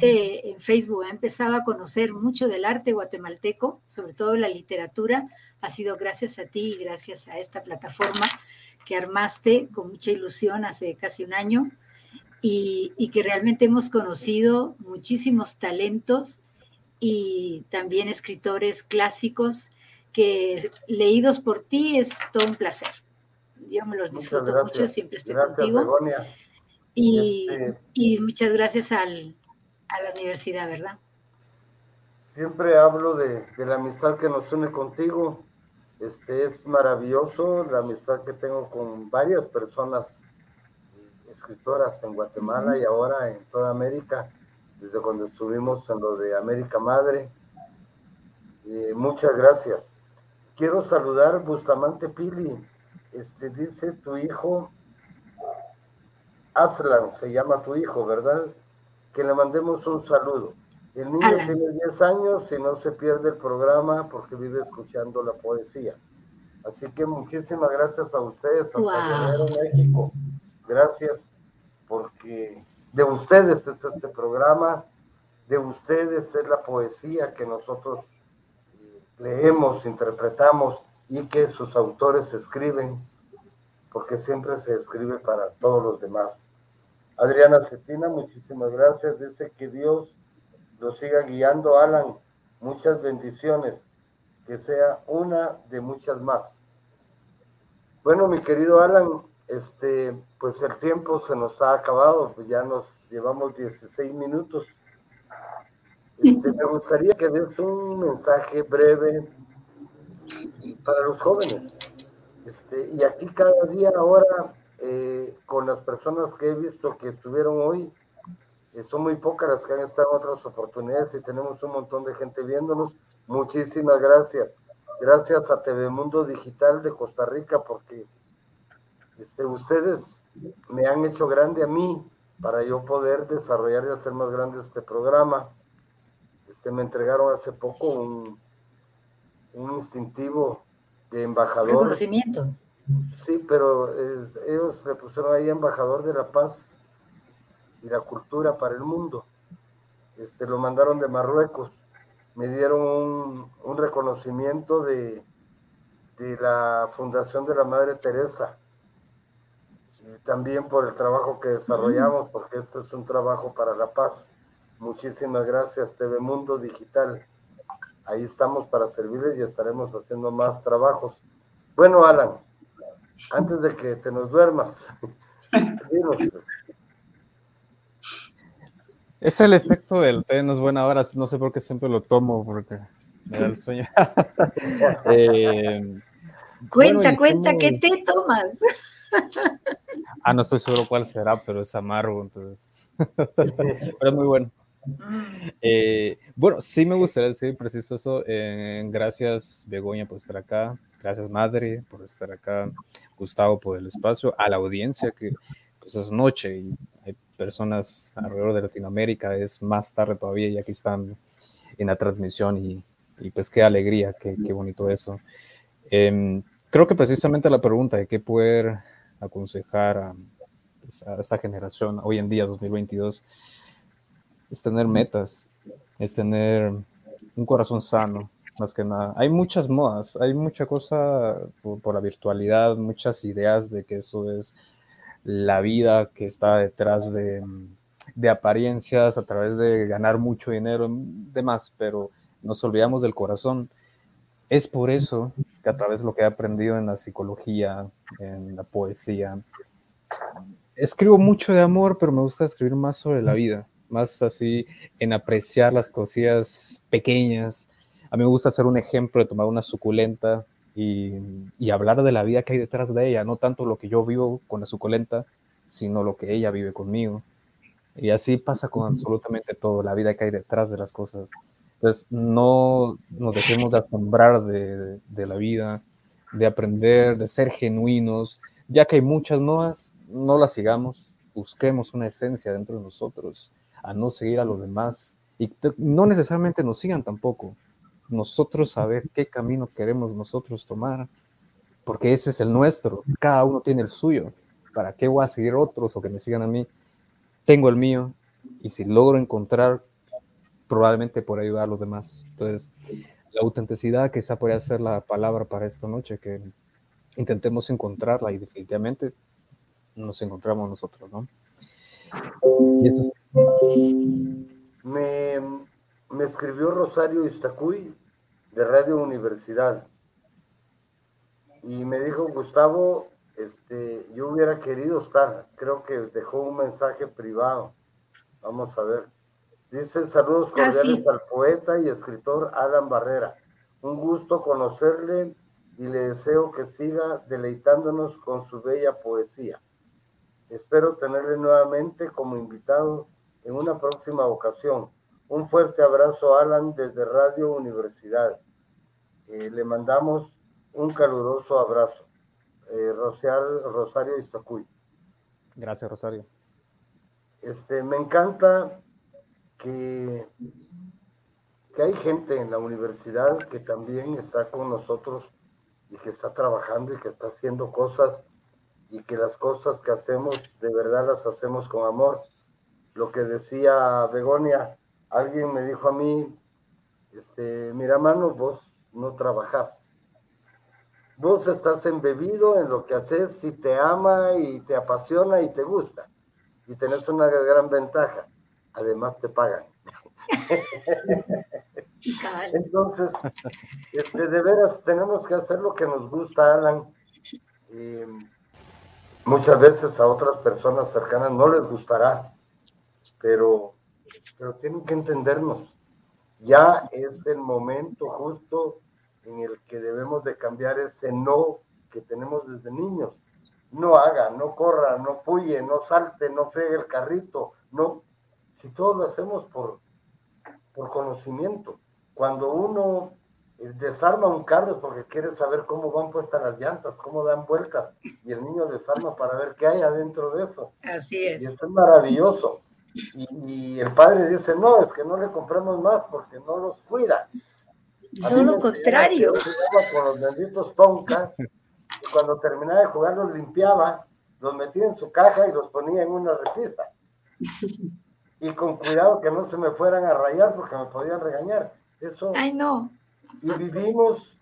en Facebook ha empezado a conocer mucho del arte guatemalteco, sobre todo la literatura, ha sido gracias a ti y gracias a esta plataforma que armaste con mucha ilusión hace casi un año y, y que realmente hemos conocido muchísimos talentos y también escritores clásicos que leídos por ti es todo un placer. Yo me los disfruto mucho, siempre estoy contigo. Y, este y, muchas gracias al, a la universidad, ¿verdad? siempre hablo de, de, la amistad que nos une contigo. Este es maravilloso la amistad que tengo con varias personas escritoras en Guatemala y ahora en toda América, desde cuando estuvimos en lo de América Madre. muchas gracias. Quiero saludar Bustamante Pili. Este dice tu hijo Aslan, se llama tu hijo, ¿verdad? Que le mandemos un saludo. El niño tiene 10 años y no se pierde el programa porque vive escuchando la poesía. Así que muchísimas gracias a ustedes, hasta wow. México. Gracias porque de ustedes es este programa, de ustedes es la poesía que nosotros eh, leemos, interpretamos y que sus autores escriben, porque siempre se escribe para todos los demás. Adriana Cetina, muchísimas gracias. Dice que Dios lo siga guiando, Alan. Muchas bendiciones. Que sea una de muchas más. Bueno, mi querido Alan, este, pues el tiempo se nos ha acabado, ya nos llevamos 16 minutos. Este, me gustaría que des un mensaje breve para los jóvenes. Este, y aquí cada día ahora, eh, con las personas que he visto que estuvieron hoy, eh, son muy pocas las que han estado en otras oportunidades y tenemos un montón de gente viéndonos. Muchísimas gracias. Gracias a TV Mundo Digital de Costa Rica porque este, ustedes me han hecho grande a mí para yo poder desarrollar y hacer más grande este programa. Este, me entregaron hace poco un, un instintivo de embajador. Reconocimiento. Sí, pero ellos le pusieron ahí embajador de la paz y la cultura para el mundo. Este, lo mandaron de Marruecos. Me dieron un, un reconocimiento de, de la Fundación de la Madre Teresa. Y también por el trabajo que desarrollamos, porque este es un trabajo para la paz. Muchísimas gracias, TV Mundo Digital. Ahí estamos para servirles y estaremos haciendo más trabajos. Bueno, Alan, antes de que te nos duermas, Es el efecto del té, no es buena hora, no sé por qué siempre lo tomo, porque me da el sueño. eh, cuenta, cuenta, ¿qué té tomas? ah, no estoy seguro cuál será, pero es amargo, entonces. pero es muy bueno. Eh, bueno, sí me gustaría decir preciso eso. Eh, gracias, Begoña, por estar acá. Gracias, Madre, por estar acá. Gustavo, por el espacio. A la audiencia, que pues es noche y hay personas alrededor de Latinoamérica. Es más tarde todavía y aquí están en la transmisión y, pues qué alegría, qué, bonito eso. Eh, creo que precisamente la pregunta de qué poder aconsejar a, pues, a esta generación hoy en día, 2022, es tener metas, es tener un corazón sano, más que nada. Hay muchas modas, hay mucha cosa por, la virtualidad, muchas ideas de que eso es la vida que está detrás de, de apariencias, a través de ganar mucho dinero, demás, pero nos olvidamos del corazón. Es por eso que a través de lo que he aprendido en la psicología, en la poesía, escribo mucho de amor, pero me gusta escribir más sobre la vida más así en apreciar las cosillas pequeñas. A mí me gusta hacer un ejemplo de tomar una suculenta y, y, hablar de la vida que hay detrás de ella, no tanto lo que yo vivo con la suculenta, sino lo que ella vive conmigo. Y así pasa con absolutamente todo, la vida que hay detrás de las cosas. Entonces, no nos dejemos de asombrar de, de la vida, de aprender, de ser genuinos, ya que hay muchas nuevas, no las sigamos, busquemos una esencia dentro de nosotros a no seguir a los demás y no necesariamente nos sigan tampoco. Nosotros saber qué camino queremos nosotros tomar, porque ese es el nuestro. Cada uno tiene el suyo. ¿Para qué voy a seguir otros o que me sigan a mí? Tengo el mío y si logro encontrar, probablemente por ayudar a los demás. Entonces, la autenticidad quizá podría ser la palabra para esta noche, que intentemos encontrarla y definitivamente nos encontramos nosotros, ¿no? Me, me escribió Rosario Iztacuy de Radio Universidad y me dijo, Gustavo, este, yo hubiera querido estar, creo que dejó un mensaje privado. Vamos a ver. Dice saludos ah, cordiales al poeta y escritor Alan Barrera. Un gusto conocerle y le deseo que siga deleitándonos con su bella poesía. Espero tenerle nuevamente como invitado en una próxima ocasión. Un fuerte abrazo, Alan, desde Radio Universidad. Eh, le mandamos un caluroso abrazo. Eh, Rosario Iztacuy. Gracias, Rosario. Este, me encanta que, que hay gente en la universidad que también está con nosotros y que está trabajando y que está haciendo cosas y que las cosas que hacemos de verdad las hacemos con amor. Lo que decía Begonia, alguien me dijo a mí, este, mira mano, vos no trabajás. Vos estás embebido en lo que haces si te ama y te apasiona y te gusta. Y tenés una gran ventaja además te pagan. Entonces, este, de veras tenemos que hacer lo que nos gusta, Alan. muchas veces a otras personas cercanas no les gustará, pero, pero tienen que entendernos. Ya es el momento justo en el que debemos de cambiar ese no que tenemos desde niños. No haga, no corra, no puye, no salte, no fregue el carrito, no si todos lo hacemos por, por conocimiento. Cuando uno eh, desarma un carro es porque quiere saber cómo van puestas las llantas, cómo dan vueltas, y el niño desarma para ver qué hay adentro de eso. Así es. Y esto es maravilloso. Y, el padre dice, no, es que no le compremos más porque no los cuida. Todo lo contrario. Con los benditos y cuando terminaba de jugar los limpiaba, los metía en su caja y los ponía en una repisa y con cuidado que no se me fueran a rayar porque me podían regañar. Eso. Ay, no. Y vivimos,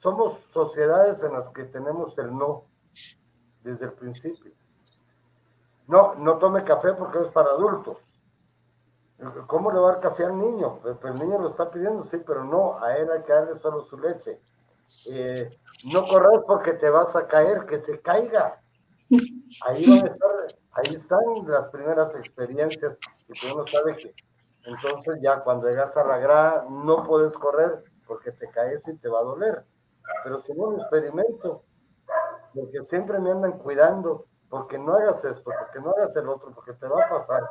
somos sociedades en las que tenemos el no desde el principio. No, no tome café porque es para adultos. ¿Cómo le va a café al niño? Pues, pues el niño lo está pidiendo, sí, pero no, a él hay que darle solo su leche. Eh, no corras porque te vas a caer, que se caiga. Ahí van a estar ahí están las primeras experiencias que uno sabe que entonces ya cuando llegas a la grada no puedes correr porque te caes y te va a doler. Pero si no lo experimento, porque siempre me andan cuidando, porque no hagas esto, porque no hagas el otro, porque te va a pasar.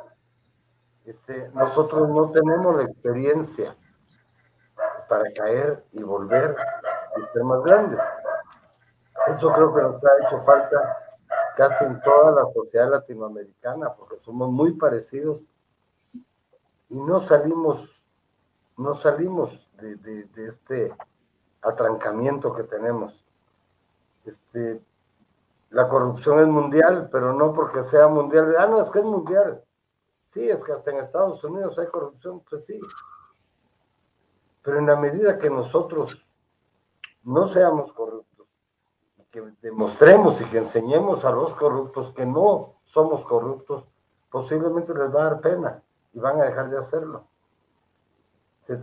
Este, nosotros no tenemos la experiencia para caer y volver y ser más grandes. Eso creo que nos ha hecho falta casi en toda la sociedad latinoamericana, porque somos muy parecidos y no salimos, no salimos de, este atrancamiento que tenemos. Este, la corrupción es mundial, pero no porque sea mundial. Ah, no, es que es mundial. Sí, es que hasta en Estados Unidos hay corrupción, pues sí. Pero en la medida que nosotros no seamos corruptos, que demostremos y que enseñemos a los corruptos que no somos corruptos, posiblemente les va a dar pena y van a dejar de hacerlo.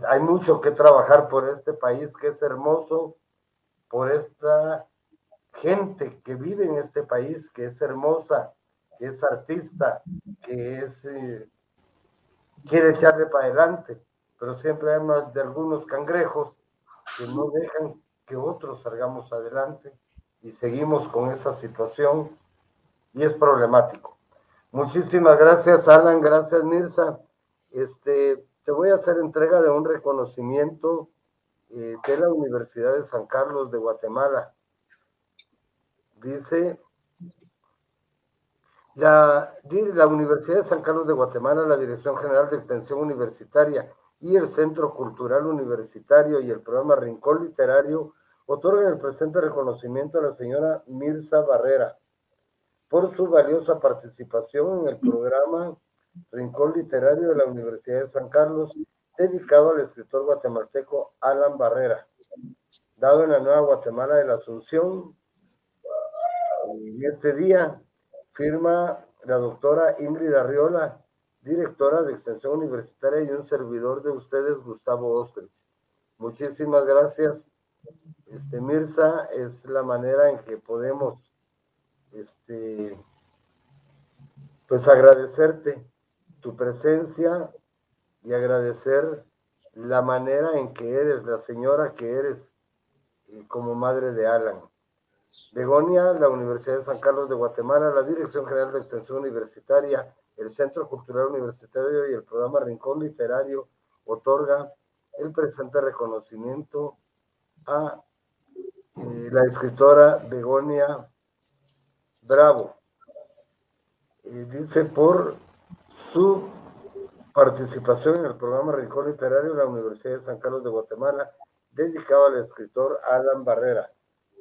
Hay mucho que trabajar por este país que es hermoso, por esta gente que vive en este país, que es hermosa, que es artista, que es eh, quiere echarle para adelante, pero siempre hay más de algunos cangrejos que no dejan que otros salgamos adelante y seguimos con esa situación y es problemático. Muchísimas gracias, Alan, gracias, Mirza. Este, te voy a hacer entrega de un reconocimiento eh, de la Universidad de San Carlos de Guatemala. Dice, la, la Universidad de San Carlos de Guatemala, la Dirección General de Extensión Universitaria y el Centro Cultural Universitario y el programa Rincón Literario otorga el presente reconocimiento a la señora Mirza Barrera por su valiosa participación en el programa Rincón Literario de la Universidad de San Carlos, dedicado al escritor guatemalteco Alan Barrera, dado en la Nueva Guatemala de la Asunción. En este día firma la doctora Ingrid Arriola, directora de Extensión Universitaria y un servidor de ustedes, Gustavo Ostrich. Muchísimas gracias este, Mirza, es la manera en que podemos, este, pues agradecerte tu presencia y agradecer la manera en que eres, la señora que eres como madre de Alan. Begonia, la Universidad de San Carlos de Guatemala, la Dirección General de Extensión Universitaria, el Centro Cultural Universitario y el programa Rincón Literario otorga el presente reconocimiento a eh, la escritora Begonia Bravo. Eh, dice por su participación en el programa Rincón Literario de la Universidad de San Carlos de Guatemala, dedicado al escritor Alan Barrera,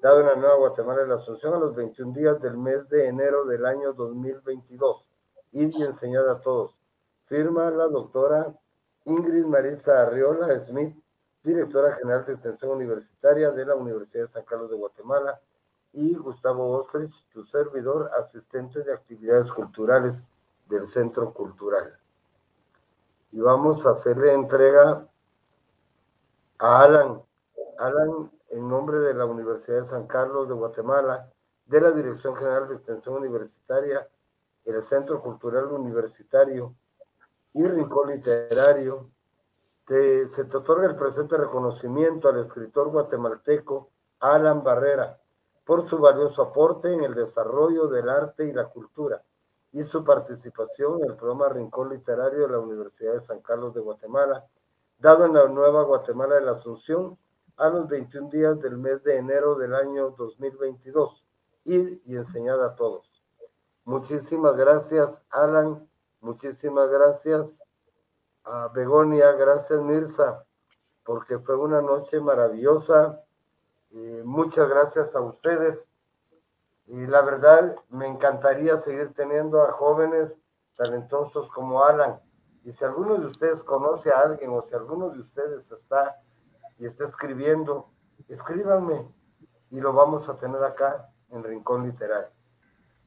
dado en la Nueva Guatemala en la Asunción a los 21 días del mes de enero del año 2022 y enseñada a todos. Firma la doctora Ingrid Maritza Arriola Smith, directora general de extensión universitaria de la Universidad de San Carlos de Guatemala, y Gustavo Ostrich, tu servidor, asistente de actividades culturales del Centro Cultural. Y vamos a hacerle entrega a Alan. Alan, en nombre de la Universidad de San Carlos de Guatemala, de la Dirección General de Extensión Universitaria, el Centro Cultural Universitario y Rincón Literario, se te otorga el presente reconocimiento al escritor guatemalteco Alan Barrera por su valioso aporte en el desarrollo del arte y la cultura y su participación en el programa Rincón Literario de la Universidad de San Carlos de Guatemala, dado en la Nueva Guatemala de la Asunción a los 21 días del mes de enero del año 2022 y, enseñada a todos. Muchísimas gracias, Alan. Muchísimas gracias a Begonia. Gracias, Mirza, porque fue una noche maravillosa. muchas gracias a ustedes. Y la verdad, me encantaría seguir teniendo a jóvenes talentosos como Alan. Y si alguno de ustedes conoce a alguien o si alguno de ustedes está y está escribiendo, escríbanme y lo vamos a tener acá en Rincón Literario.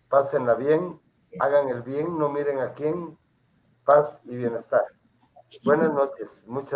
Pásenla bien, hagan el bien, no miren a quién, paz y bienestar. Buenas noches, muchas